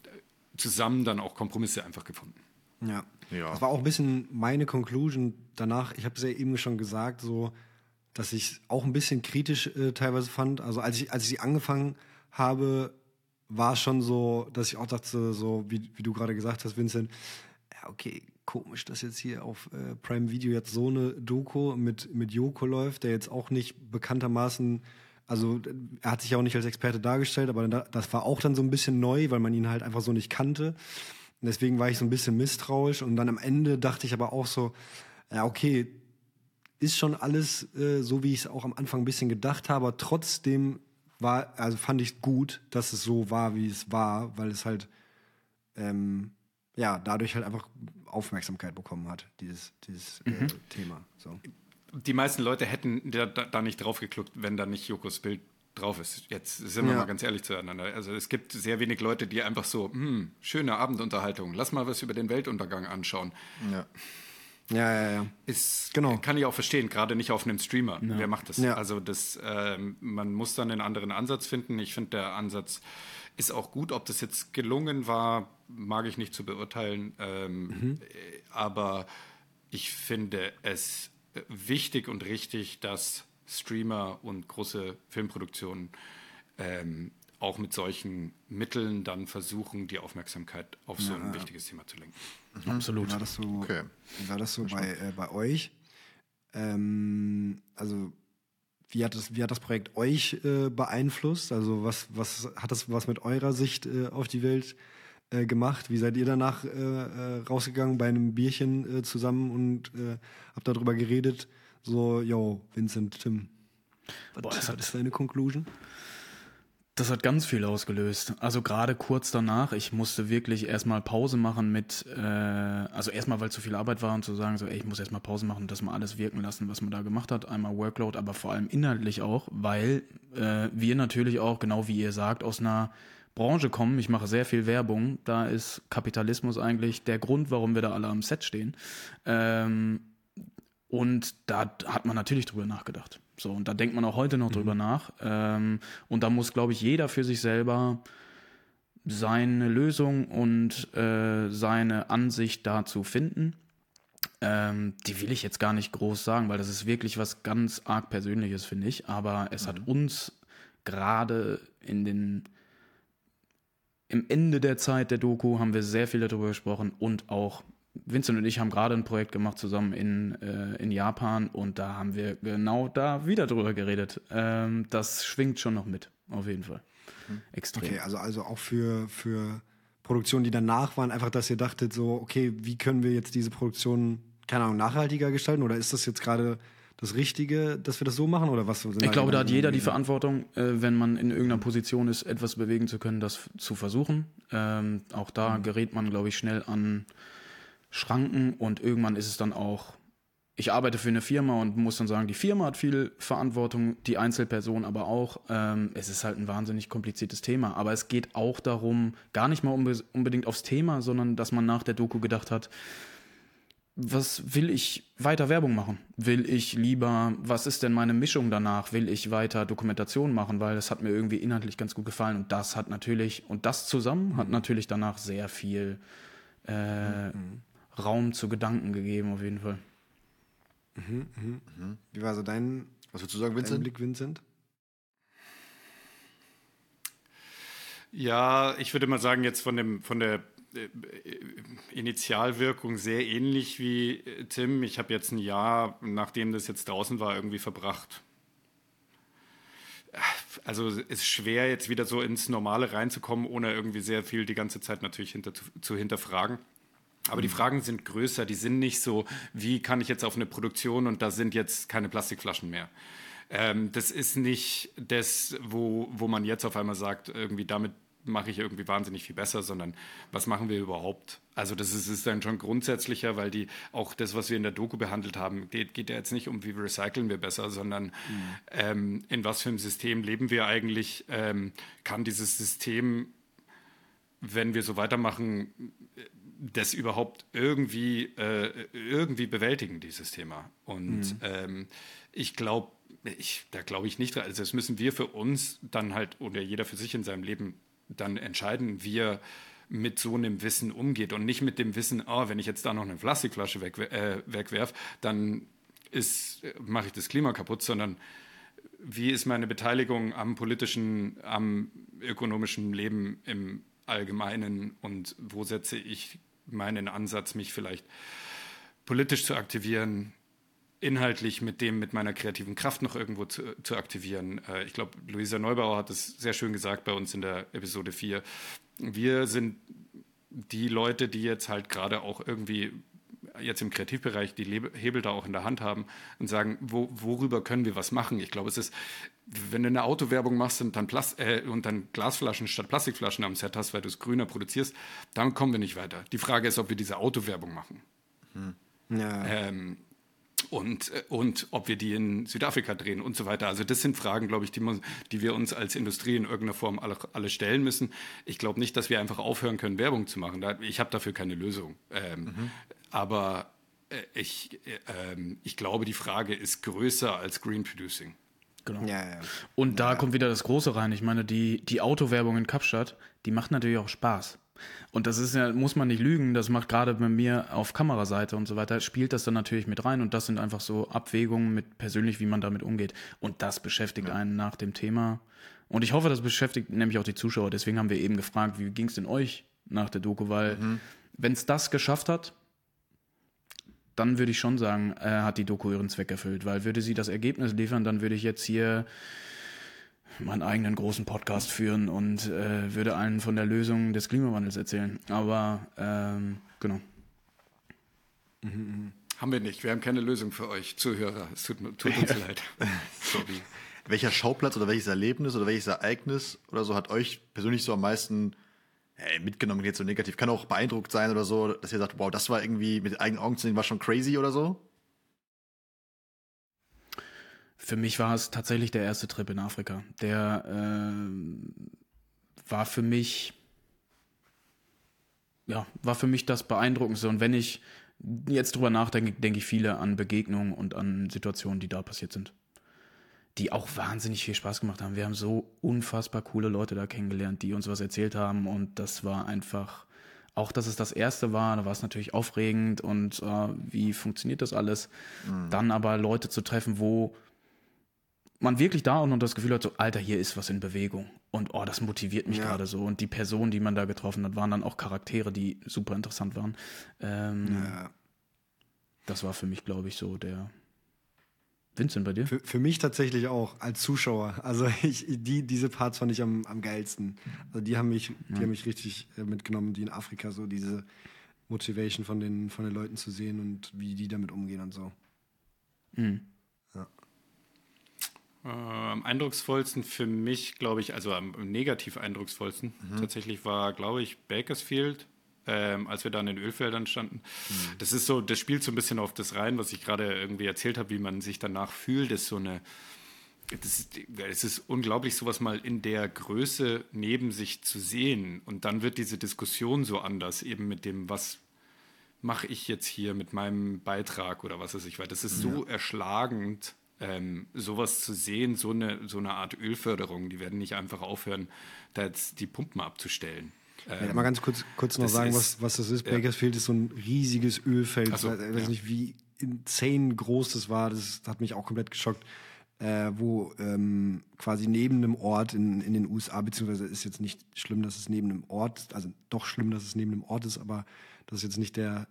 zusammen dann auch Kompromisse einfach gefunden. Ja. ja. Das war auch ein bisschen meine Conclusion danach. Ich habe es ja eben schon gesagt, so, dass ich auch ein bisschen kritisch äh, teilweise fand. Also als ich, als ich angefangen habe, war es schon so, dass ich auch dachte, so wie, wie du gerade gesagt hast, Vincent, okay, komisch, dass jetzt hier auf äh, Prime Video jetzt so eine Doku mit, mit Joko läuft, der jetzt auch nicht bekanntermaßen also er hat sich ja auch nicht als Experte dargestellt, aber das war auch dann so ein bisschen neu, weil man ihn halt einfach so nicht kannte. Und deswegen war ich so ein bisschen misstrauisch. Und dann am Ende dachte ich aber auch so, ja, okay, ist schon alles äh, so, wie ich es auch am Anfang ein bisschen gedacht habe. Trotzdem war, also fand ich gut, dass es so war, wie es war, weil es halt ähm, ja dadurch halt einfach Aufmerksamkeit bekommen hat, dieses, dieses äh, mhm. Thema. So die meisten Leute hätten da, da nicht drauf gekluckt, wenn da nicht Jokos Bild drauf ist. Jetzt sind wir ja. mal ganz ehrlich zueinander. Also es gibt sehr wenig Leute, die einfach so, hm, schöne Abendunterhaltung, lass mal was über den Weltuntergang anschauen. Ja. Ja, ja, ja. Ist, genau. Kann ich auch verstehen, gerade nicht auf einem Streamer. Ja. Wer macht das? Ja. Also das, ähm, man muss dann einen anderen Ansatz finden. Ich finde, der Ansatz ist auch gut. Ob das jetzt gelungen war, mag ich nicht zu beurteilen. Ähm, mhm. Aber ich finde es wichtig und richtig, dass Streamer und große Filmproduktionen ähm, auch mit solchen Mitteln dann versuchen, die Aufmerksamkeit auf so ein ja. wichtiges Thema zu lenken. Mhm. Absolut. Wie war das so, okay. war das so bei, äh, bei euch? Ähm, also wie hat, das, wie hat das Projekt euch äh, beeinflusst? Also was, was hat das was mit eurer Sicht äh, auf die Welt äh, gemacht? Wie seid ihr danach äh, äh, rausgegangen bei einem Bierchen äh, zusammen und habt darüber geredet? So, yo, Vincent, Tim, was, Boah, das ist deine Conclusion? Das hat ganz viel ausgelöst. Also gerade kurz danach, ich musste wirklich erstmal Pause machen mit, äh, also erstmal, weil zu viel Arbeit war und zu sagen, so, ey, ich muss erstmal Pause machen und das mal alles wirken lassen, was man da gemacht hat. Einmal Workload, aber vor allem inhaltlich auch, weil äh, wir natürlich auch, genau wie ihr sagt, aus einer Branche kommen. Ich mache sehr viel Werbung. Da ist Kapitalismus eigentlich der Grund, warum wir da alle am Set stehen. Ähm, und da hat man natürlich drüber nachgedacht. So, und da denkt man auch heute noch mhm. drüber nach. Ähm, und da muss, glaube ich, jeder für sich selber seine Lösung und äh, seine Ansicht dazu finden. Ähm, die will ich jetzt gar nicht groß sagen, weil das ist wirklich was ganz arg Persönliches, finde ich. Aber es mhm. hat uns gerade in den im Ende der Zeit der Doku haben wir sehr viel darüber gesprochen und auch Vincent und ich haben gerade ein Projekt gemacht zusammen in, äh, in Japan und da haben wir genau da wieder drüber geredet. Ähm, das schwingt schon noch mit, auf jeden Fall. Mhm. Extrem. Okay, also, also auch für, für Produktionen, die danach waren, einfach, dass ihr dachtet, so, okay, wie können wir jetzt diese Produktion, keine Ahnung, nachhaltiger gestalten? Oder ist das jetzt gerade das Richtige, dass wir das so machen oder was? Ich glaube, da hat jeder die Verantwortung, äh, wenn man in irgendeiner Position ist, etwas bewegen zu können, das zu versuchen. Ähm, auch da mhm. gerät man, glaube ich, schnell an Schranken und irgendwann ist es dann auch ich arbeite für eine Firma und muss dann sagen, die Firma hat viel Verantwortung, die Einzelperson aber auch. Ähm, es ist halt ein wahnsinnig kompliziertes Thema. Aber es geht auch darum, gar nicht mal unbe unbedingt aufs Thema, sondern dass man nach der Doku gedacht hat, was will ich weiter Werbung machen? Will ich lieber, was ist denn meine Mischung danach? Will ich weiter Dokumentation machen? Weil das hat mir irgendwie inhaltlich ganz gut gefallen. Und das hat natürlich, und das zusammen hat natürlich danach sehr viel äh, mhm. Raum zu Gedanken gegeben, auf jeden Fall. Mhm, mhm, mhm. Wie war so dein, Was würdest du sagen, Vincent? Blick, Vincent? Ja, ich würde mal sagen, jetzt von, dem, von der äh, Initialwirkung sehr ähnlich wie äh, Tim. Ich habe jetzt ein Jahr, nachdem das jetzt draußen war, irgendwie verbracht. Also es ist schwer, jetzt wieder so ins Normale reinzukommen, ohne irgendwie sehr viel die ganze Zeit natürlich hinter, zu, zu hinterfragen. Aber die Fragen sind größer, die sind nicht so, wie kann ich jetzt auf eine Produktion und da sind jetzt keine Plastikflaschen mehr. Ähm, das ist nicht das, wo, wo man jetzt auf einmal sagt, irgendwie damit mache ich irgendwie wahnsinnig viel besser, sondern was machen wir überhaupt? Also das ist, ist dann schon grundsätzlicher, weil die auch das, was wir in der Doku behandelt haben, geht, geht ja jetzt nicht um, wie recyceln wir besser, sondern mhm. ähm, in was für einem System leben wir eigentlich? Ähm, kann dieses System, wenn wir so weitermachen, das überhaupt irgendwie, äh, irgendwie bewältigen, dieses Thema. Und mhm. ähm, ich glaube, ich, da glaube ich nicht, also das müssen wir für uns dann halt oder jeder für sich in seinem Leben dann entscheiden, wie er mit so einem Wissen umgeht und nicht mit dem Wissen, oh, wenn ich jetzt da noch eine Plastikflasche weg, äh, wegwerf, dann mache ich das Klima kaputt, sondern wie ist meine Beteiligung am politischen, am ökonomischen Leben im Allgemeinen und wo setze ich meinen Ansatz, mich vielleicht politisch zu aktivieren, inhaltlich mit dem, mit meiner kreativen Kraft noch irgendwo zu, zu aktivieren. Äh, ich glaube, Luisa Neubauer hat es sehr schön gesagt bei uns in der Episode 4. Wir sind die Leute, die jetzt halt gerade auch irgendwie jetzt im Kreativbereich die Hebel da auch in der Hand haben und sagen, wo, worüber können wir was machen? Ich glaube, es ist, wenn du eine Autowerbung machst und dann, Plast äh, und dann Glasflaschen statt Plastikflaschen am Set hast, weil du es grüner produzierst, dann kommen wir nicht weiter. Die Frage ist, ob wir diese Autowerbung machen. Hm. Ja. Ähm, und, äh, und ob wir die in Südafrika drehen und so weiter. Also das sind Fragen, glaube ich, die, man, die wir uns als Industrie in irgendeiner Form alle, alle stellen müssen. Ich glaube nicht, dass wir einfach aufhören können, Werbung zu machen. Ich habe dafür keine Lösung. Ähm, mhm. Aber äh, ich, äh, ich glaube, die Frage ist größer als Green Producing. Genau. Ja, ja. Und da ja. kommt wieder das Große rein. Ich meine, die, die Autowerbung in Kapstadt, die macht natürlich auch Spaß. Und das ist ja, muss man nicht lügen, das macht gerade bei mir auf Kameraseite und so weiter, spielt das dann natürlich mit rein und das sind einfach so Abwägungen mit persönlich, wie man damit umgeht. Und das beschäftigt ja. einen nach dem Thema. Und ich hoffe, das beschäftigt nämlich auch die Zuschauer. Deswegen haben wir eben gefragt, wie ging es denn euch nach der Doku? Weil, mhm. wenn es das geschafft hat, dann würde ich schon sagen, äh, hat die Doku ihren Zweck erfüllt. Weil würde sie das Ergebnis liefern, dann würde ich jetzt hier meinen eigenen großen Podcast führen und äh, würde allen von der Lösung des Klimawandels erzählen. Aber ähm, genau. Mhm. Haben wir nicht. Wir haben keine Lösung für euch, Zuhörer. Es tut, tut uns leid. Sorry. Welcher Schauplatz oder welches Erlebnis oder welches Ereignis oder so hat euch persönlich so am meisten hey, mitgenommen, jetzt so negativ? Kann auch beeindruckt sein oder so, dass ihr sagt, wow, das war irgendwie mit eigenen Augen zu sehen, war schon crazy oder so? Für mich war es tatsächlich der erste Trip in Afrika. Der äh, war für mich, ja, war für mich das Beeindruckendste. Und wenn ich jetzt drüber nachdenke, denke ich viele an Begegnungen und an Situationen, die da passiert sind. Die auch wahnsinnig viel Spaß gemacht haben. Wir haben so unfassbar coole Leute da kennengelernt, die uns was erzählt haben. Und das war einfach, auch dass es das erste war, da war es natürlich aufregend und äh, wie funktioniert das alles. Mhm. Dann aber Leute zu treffen, wo man wirklich da und das Gefühl hat, so, Alter, hier ist was in Bewegung. Und oh, das motiviert mich ja. gerade so. Und die Personen, die man da getroffen hat, waren dann auch Charaktere, die super interessant waren. Ähm, ja. Das war für mich, glaube ich, so der. Vincent, bei dir? Für, für, mich tatsächlich auch, als Zuschauer. Also ich, die, diese Parts fand ich am, am geilsten. Also die haben mich, die haben mich richtig äh, mitgenommen, die in Afrika, so diese Motivation von den, von den Leuten zu sehen und wie die damit umgehen und so. Mhm. Äh, am eindrucksvollsten für mich, glaube ich, also am negativ eindrucksvollsten mhm. tatsächlich war, glaube ich, Bakersfield ähm, als wir da in den Ölfeldern standen. Mhm. Das ist so, das spielt so ein bisschen auf das rein, was ich gerade irgendwie erzählt habe, wie man sich danach fühlt. Das ist so eine, das ist, es ist unglaublich, sowas mal in der Größe neben sich zu sehen. Und dann wird diese Diskussion so anders, eben mit dem, was mache ich jetzt hier mit meinem Beitrag oder was weiß ich, weil das ist so ja. erschlagend, ähm, sowas zu sehen, so eine, so eine Art Ölförderung. Die werden nicht einfach aufhören, da jetzt die Pumpen abzustellen. Ähm, ja, mal ganz kurz, kurz noch sagen, ist, was, was das ist. Ja. Bakersfield ist so ein riesiges Ölfeld. So, ich weiß ja. nicht, wie insane groß das war. Das hat mich auch komplett geschockt äh, wo ähm, quasi neben einem Ort in, in den USA, beziehungsweise ist jetzt nicht schlimm, dass es neben einem Ort, also doch schlimm, dass es neben einem Ort ist, aber das ist jetzt nicht der,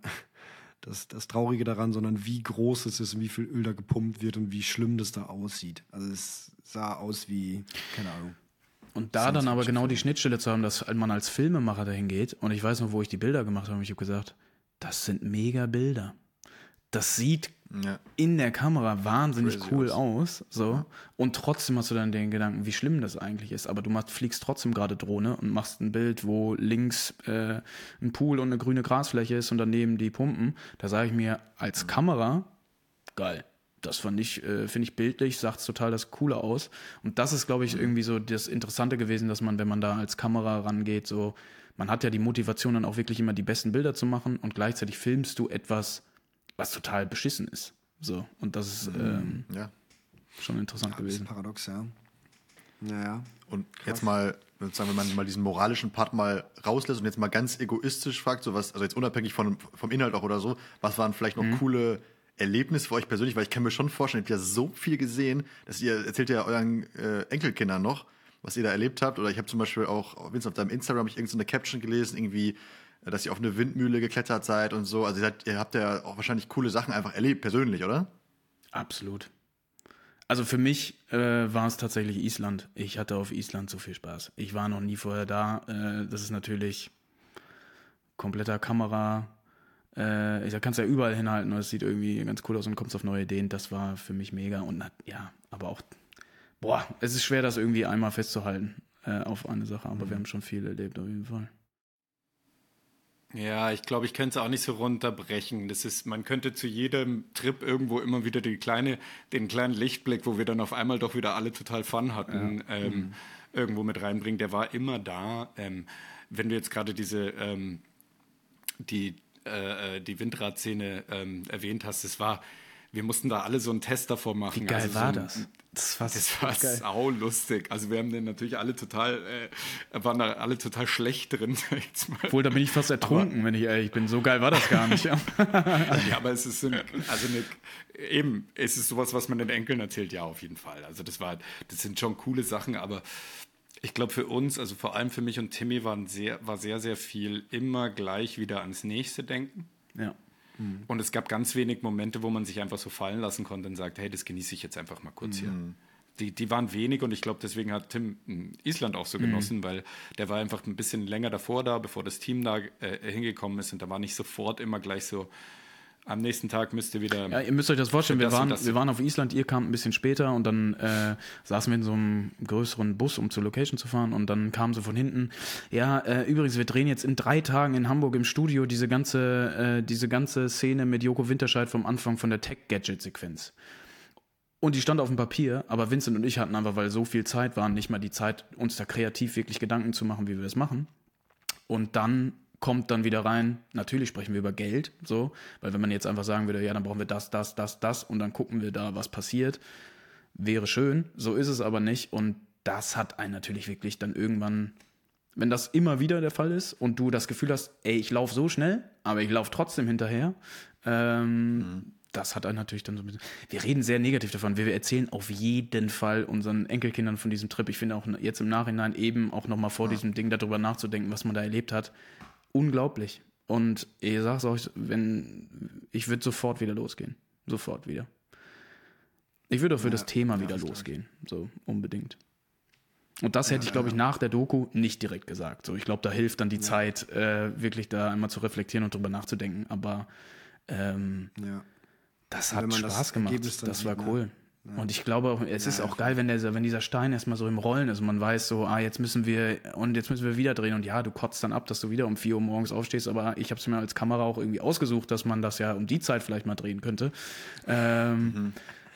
das, das Traurige daran, sondern wie groß es ist und wie viel Öl da gepumpt wird und wie schlimm das da aussieht. Also es sah aus wie, keine Ahnung. Und da dann aber genau die Schnittstelle zu haben, dass man als Filmemacher dahin geht, und ich weiß noch, wo ich die Bilder gemacht habe, ich habe gesagt, das sind mega Bilder. Das sieht ja. in der Kamera wahnsinnig Crazy cool aus. so. Ja. Und trotzdem hast du dann den Gedanken, wie schlimm das eigentlich ist. Aber du machst, fliegst trotzdem gerade Drohne und machst ein Bild, wo links äh, ein Pool und eine grüne Grasfläche ist und daneben die Pumpen. Da sage ich mir, als Kamera, geil. Das fand ich, äh, finde ich bildlich, sagt total das Coole aus. Und das ist, glaube ich, irgendwie so das Interessante gewesen, dass man, wenn man da als Kamera rangeht, so, man hat ja die Motivation dann auch wirklich immer die besten Bilder zu machen und gleichzeitig filmst du etwas, was total beschissen ist. So, und das ist mhm. ähm, ja. schon interessant ja, gewesen. Paradox, ja. Naja. Und Krass. jetzt mal, sagen wenn man mal diesen moralischen Part mal rauslässt und jetzt mal ganz egoistisch fragt, so was, also jetzt unabhängig von, vom Inhalt auch oder so, was waren vielleicht noch mhm. coole Erlebnisse für euch persönlich? Weil ich kann mir schon vorstellen, ihr habt ja so viel gesehen, dass ihr erzählt ja euren äh, Enkelkindern noch, was ihr da erlebt habt. Oder ich habe zum Beispiel auch, Vince, auf deinem Instagram ich irgendeine Caption gelesen, irgendwie, dass ihr auf eine Windmühle geklettert seid und so. Also ihr, seid, ihr habt ja auch wahrscheinlich coole Sachen einfach erlebt, persönlich, oder? Absolut. Also für mich äh, war es tatsächlich Island. Ich hatte auf Island so viel Spaß. Ich war noch nie vorher da. Äh, das ist natürlich kompletter Kamera. Äh, da kannst du ja überall hinhalten und es sieht irgendwie ganz cool aus und kommst auf neue Ideen. Das war für mich mega. Und ja, aber auch, boah, es ist schwer, das irgendwie einmal festzuhalten äh, auf eine Sache. Aber mhm. wir haben schon viel erlebt auf jeden Fall. Ja, ich glaube, ich könnte es auch nicht so runterbrechen. Das ist, man könnte zu jedem Trip irgendwo immer wieder die kleine, den kleinen Lichtblick, wo wir dann auf einmal doch wieder alle total Fun hatten, ja. ähm, mhm. irgendwo mit reinbringen. Der war immer da. Ähm, wenn du jetzt gerade diese ähm, die äh, äh die Windradszene ähm, erwähnt hast, das war wir mussten da alle so einen Test davor machen. Wie geil also so war das? Das war, das war geil. sau lustig. Also wir haben den natürlich alle total, äh, waren da alle total schlecht drin. Obwohl, da bin ich fast ertrunken, aber, wenn ich ehrlich bin. So geil war das gar nicht. ja, aber es ist ein, also eine, eben, es ist sowas, was man den Enkeln erzählt, ja, auf jeden Fall. Also das war, das sind schon coole Sachen, aber ich glaube für uns, also vor allem für mich und Timmy, waren sehr, war sehr, sehr viel immer gleich wieder ans nächste denken. Ja. Mhm. Und es gab ganz wenig Momente, wo man sich einfach so fallen lassen konnte und sagt, hey, das genieße ich jetzt einfach mal kurz mhm. hier. Die, die waren wenig und ich glaube, deswegen hat Tim hm, Island auch so mhm. genossen, weil der war einfach ein bisschen länger davor da, bevor das Team da äh, hingekommen ist und da war nicht sofort immer gleich so, am nächsten Tag müsst ihr wieder. Ja, ihr müsst euch das vorstellen. Wir, das waren, wir waren auf Island, ihr kamt ein bisschen später und dann äh, saßen wir in so einem größeren Bus, um zur Location zu fahren. Und dann kamen sie von hinten. Ja, äh, übrigens, wir drehen jetzt in drei Tagen in Hamburg im Studio diese ganze, äh, diese ganze Szene mit Joko Winterscheid vom Anfang von der Tech-Gadget-Sequenz. Und die stand auf dem Papier, aber Vincent und ich hatten einfach, weil so viel Zeit war, nicht mal die Zeit, uns da kreativ wirklich Gedanken zu machen, wie wir das machen. Und dann kommt dann wieder rein, natürlich sprechen wir über Geld, so, weil wenn man jetzt einfach sagen würde, ja, dann brauchen wir das, das, das, das und dann gucken wir da, was passiert, wäre schön, so ist es aber nicht und das hat einen natürlich wirklich dann irgendwann, wenn das immer wieder der Fall ist und du das Gefühl hast, ey, ich laufe so schnell, aber ich laufe trotzdem hinterher, ähm, mhm. das hat einen natürlich dann so ein bisschen. Wir reden sehr negativ davon. Wir erzählen auf jeden Fall unseren Enkelkindern von diesem Trip. Ich finde auch jetzt im Nachhinein eben auch nochmal vor ja. diesem Ding darüber nachzudenken, was man da erlebt hat unglaublich. Und ich sag's euch, wenn ich würde sofort wieder losgehen. Sofort wieder. Ich würde auch für ja, das Thema wieder losgehen. So, unbedingt. Und das hätte ich, glaube ich, nach der Doku nicht direkt gesagt. So, ich glaube, da hilft dann die ja. Zeit, äh, wirklich da einmal zu reflektieren und drüber nachzudenken. Aber ähm, ja. das hat Spaß gemacht. Das war cool. Und ich glaube, es ist auch geil, wenn, der, wenn dieser Stein erstmal so im Rollen ist und man weiß so, ah, jetzt müssen wir und jetzt müssen wir wieder drehen und ja, du kotzt dann ab, dass du wieder um 4 Uhr morgens aufstehst, aber ich habe es mir als Kamera auch irgendwie ausgesucht, dass man das ja um die Zeit vielleicht mal drehen könnte. Ähm,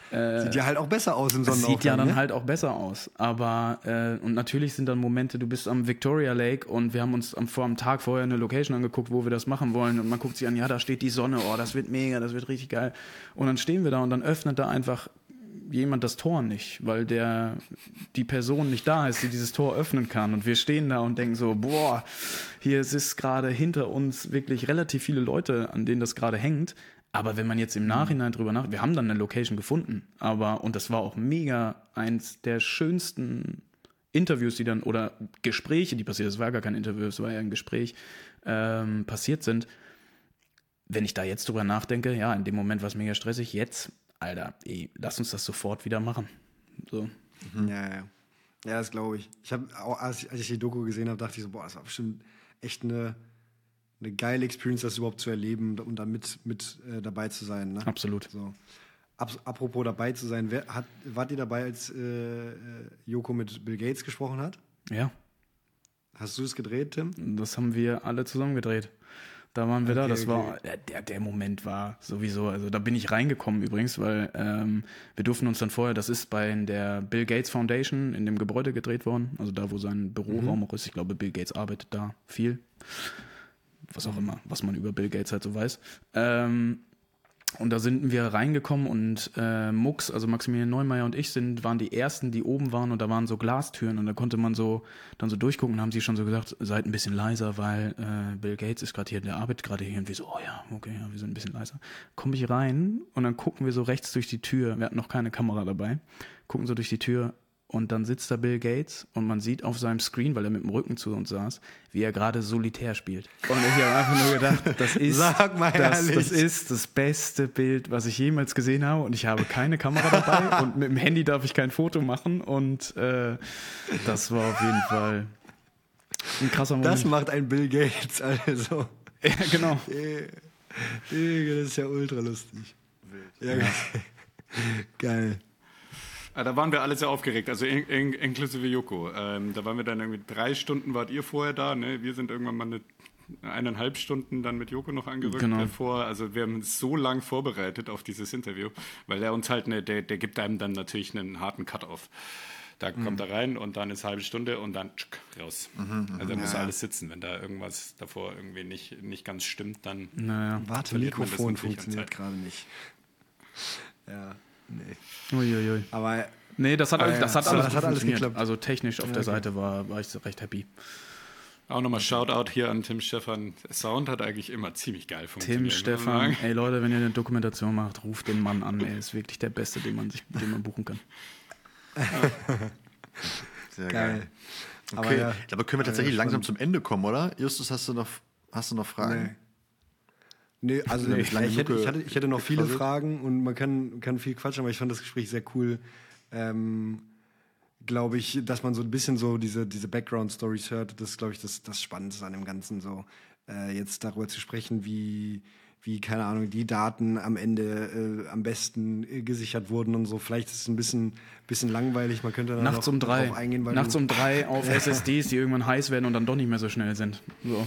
Sieht ja halt auch besser aus im Sonnenaufgang. sieht ja dann ne? halt auch besser aus. Aber, äh, und natürlich sind dann Momente, du bist am Victoria Lake und wir haben uns am, vor am Tag vorher eine Location angeguckt, wo wir das machen wollen. Und man guckt sich an, ja, da steht die Sonne, oh, das wird mega, das wird richtig geil. Und dann stehen wir da und dann öffnet da einfach jemand das Tor nicht, weil der, die Person nicht da ist, die dieses Tor öffnen kann. Und wir stehen da und denken so, boah, hier ist gerade hinter uns wirklich relativ viele Leute, an denen das gerade hängt. Aber wenn man jetzt im Nachhinein drüber nach, wir haben dann eine Location gefunden, aber, und das war auch mega eins der schönsten Interviews, die dann, oder Gespräche, die passiert, es war gar kein Interview, es war ja ein Gespräch, ähm, passiert sind. Wenn ich da jetzt drüber nachdenke, ja, in dem Moment war es mega stressig, jetzt, Alter, ey, lass uns das sofort wieder machen. So. Ja, ja. Ja, das glaube ich. Ich habe auch, als ich, als ich die Doku gesehen habe, dachte ich so, boah, das war bestimmt echt eine, eine geile Experience, das überhaupt zu erleben und da mit, mit äh, dabei zu sein. Ne? Absolut. So. Ab, apropos dabei zu sein, wer, hat, wart ihr dabei, als äh, äh, Joko mit Bill Gates gesprochen hat? Ja, Hast du es gedreht, Tim? das haben wir alle zusammen gedreht. Da waren wir da. Okay, Das okay. war der, der, Moment war sowieso. Also da bin ich reingekommen übrigens, weil ähm, wir durften uns dann vorher. Das ist bei der Bill Gates Foundation in dem Gebäude gedreht worden. Also da, wo sein Büroraum auch ist. Ich glaube, Bill Gates arbeitet da viel. Was auch immer, was man über Bill Gates halt so weiß. Ähm, und da sind wir reingekommen und äh, Mux, also Maximilian Neumeier und ich sind, waren die ersten, die oben waren und da waren so Glastüren und da konnte man so dann so durchgucken und haben sie schon so gesagt, seid ein bisschen leiser, weil äh, Bill Gates ist gerade hier, der arbeitet gerade hier und wir so, oh ja, okay, ja, wir sind ein bisschen leiser. Komme ich rein und dann gucken wir so rechts durch die Tür, wir hatten noch keine Kamera dabei, gucken so durch die Tür und dann sitzt da Bill Gates und man sieht auf seinem Screen, weil er mit dem Rücken zu uns saß, wie er gerade Solitär spielt. Und ich habe einfach nur gedacht, das ist, das, das ist das beste Bild, was ich jemals gesehen habe. Und ich habe keine Kamera dabei und mit dem Handy darf ich kein Foto machen. Und äh, das war auf jeden Fall ein krasser Moment. Das macht ein Bill Gates, also. ja, genau. Digga, das ist ja ultra lustig. Ja, geil. Ah, da waren wir alle sehr aufgeregt, also in, in, inklusive Joko. Ähm, da waren wir dann irgendwie drei Stunden, wart ihr vorher da, ne? Wir sind irgendwann mal eine eineinhalb Stunden dann mit Joko noch angerückt Genau. davor. Also wir haben uns so lang vorbereitet auf dieses Interview, weil er uns halt, eine, der, der gibt einem dann natürlich einen harten Cut-off. Da kommt er rein und dann ist halbe Stunde und dann tschuk, raus. also da muss alles sitzen. Wenn da irgendwas davor irgendwie nicht, nicht ganz stimmt, dann Naja. Warte, Mikrofon funktioniert gerade nicht. Ja, nee. Uiuiui. Aber Nee, das hat, Ah, ja. das hat Aber alles, das hat alles funktioniert. geklappt. Also technisch auf der okay. Seite war, war ich recht happy. auch nochmal Shoutout hier an Tim Stefan. Sound hat eigentlich immer ziemlich geil funktioniert. Tim, Stefan, ey Leute, wenn ihr eine Dokumentation macht, ruft den Mann an. Er ist wirklich der Beste, den man sich, den man buchen kann. Sehr geil. Aber Okay, ja. ich glaube, können wir tatsächlich langsam zum Ende kommen, oder? Justus, hast du noch, hast du noch Fragen? Nee. Nee, also Nee, ich, lange hätte, ich, hatte, ich hätte noch viele gequasselt. Fragen und man kann, kann viel quatschen, aber ich fand das Gespräch sehr cool. Ähm, glaube ich, dass man so ein bisschen so diese, diese Background-Stories hört, das ist, glaube ich, das, das Spannendste an dem Ganzen so. Äh, jetzt darüber zu sprechen, wie, wie, keine Ahnung, die Daten am Ende äh, am besten äh, gesichert wurden und so. Vielleicht ist es ein bisschen, bisschen langweilig, man könnte da Nachts noch um drei. drauf eingehen, weil Nachts um drei auf SSDs, die irgendwann heiß werden und dann doch nicht mehr so schnell sind. So.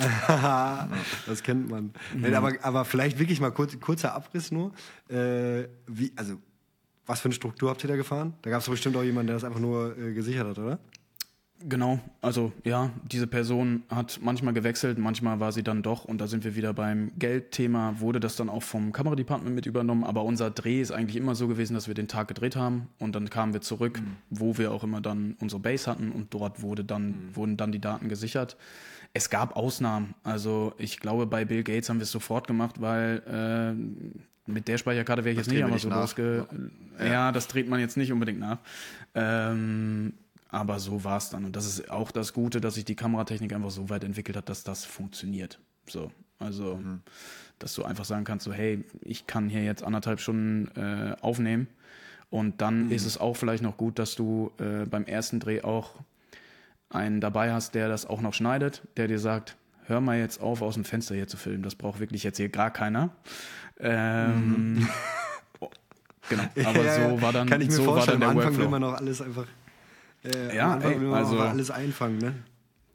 das kennt man. Nein, aber, aber vielleicht wirklich mal kurz, kurzer Abriss nur. Äh, wie, also, was für eine Struktur habt ihr da gefahren? Da gab es bestimmt auch jemanden, der das einfach nur äh, gesichert hat, oder? Genau, also ja, diese Person hat manchmal gewechselt, manchmal war sie dann doch, und da sind wir wieder beim Geldthema, wurde das dann auch vom Kameradepartment mit übernommen, aber unser Dreh ist eigentlich immer so gewesen, dass wir den Tag gedreht haben und dann kamen wir zurück, wo wir auch immer dann unsere Base hatten und dort wurde dann, wurden dann die Daten gesichert. Es gab Ausnahmen, also ich glaube, bei Bill Gates haben wir es sofort gemacht, weil äh, mit der Speicherkarte wäre ich Das jetzt nicht einmal so nach. losge... Ja. das dreht man jetzt nicht unbedingt nach. Ähm, aber so war es dann. Und das ist auch das Gute, dass sich die Kameratechnik einfach so weit entwickelt hat, dass das funktioniert. So, also, Mhm. dass du einfach sagen kannst, so, hey, ich kann hier jetzt anderthalb Stunden äh, aufnehmen. Und dann Mhm. ist es auch vielleicht noch gut, dass du äh, beim ersten Dreh auch einen dabei hast, der das auch noch schneidet, der dir sagt, hör mal jetzt auf, aus dem Fenster hier zu filmen. Das braucht wirklich jetzt hier gar keiner. Ähm, Genau. Aber Ja, so war dann, Kann ich mir so war vorstellen, dann am der Anfang will Workflow. man noch alles einfach. Äh, Ja, am Anfang ey, will also- alles einfangen, ne?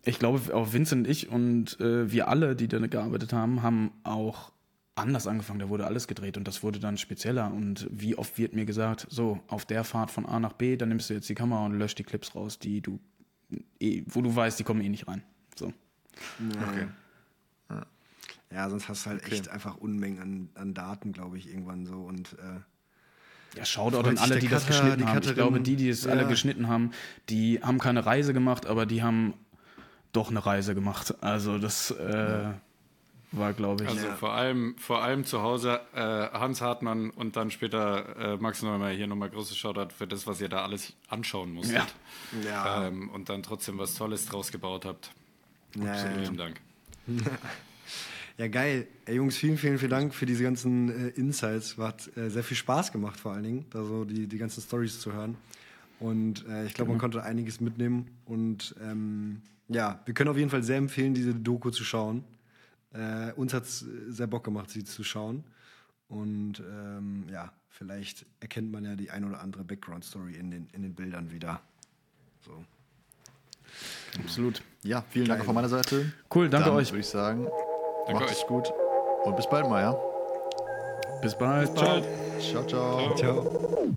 Ich glaube, auch Vincent, ich und äh, wir alle, die da gearbeitet haben, haben auch anders angefangen. Da wurde alles gedreht und das wurde dann spezieller. Und wie oft wird mir gesagt, so, auf der Fahrt von A nach B, dann nimmst du jetzt die Kamera und löscht die Clips raus, die du, eh, wo du weißt, die kommen eh nicht rein. So. Okay. Ja, sonst hast du halt echt einfach Unmengen an, an Daten, glaube ich, irgendwann so. Und äh, Ja, Shoutout an alle, die das Cutter, geschnitten die haben. Ich Cutterin. glaube, die, die es Ja. alle geschnitten haben, die haben keine Reise gemacht, aber die haben doch eine Reise gemacht. Also das äh, war, glaube ich. Also vor allem, vor allem zu Hause äh, Hans Hartmann und dann später äh, Max Neumer hier nochmal großes Shoutout für das, was ihr da alles anschauen musstet. Ja. ja, Ähm, und dann trotzdem was Tolles draus gebaut habt. ja, ja, Vielen Dank. ja, geil. Ey, Jungs, vielen, vielen, vielen Dank für diese ganzen äh, Insights. Hat äh, sehr viel Spaß gemacht, vor allen Dingen, da so die, die ganzen Stories zu hören. Und äh, ich glaube, man konnte einiges mitnehmen. Und ähm, ja, wir können auf jeden Fall sehr empfehlen, diese Doku zu schauen. Äh, uns hat es sehr Bock gemacht, sie zu schauen. Und ähm, ja, vielleicht erkennt man ja die ein oder andere Background-Story in den, in den Bildern wieder. So. Absolut. Ja, vielen Dank auch von meiner Seite. Cool, danke Dann euch. würde ich sagen, Danke macht euch. es gut und bis bald mal, ja? Bis bald. Ciao. Ciao, ciao. Ciao.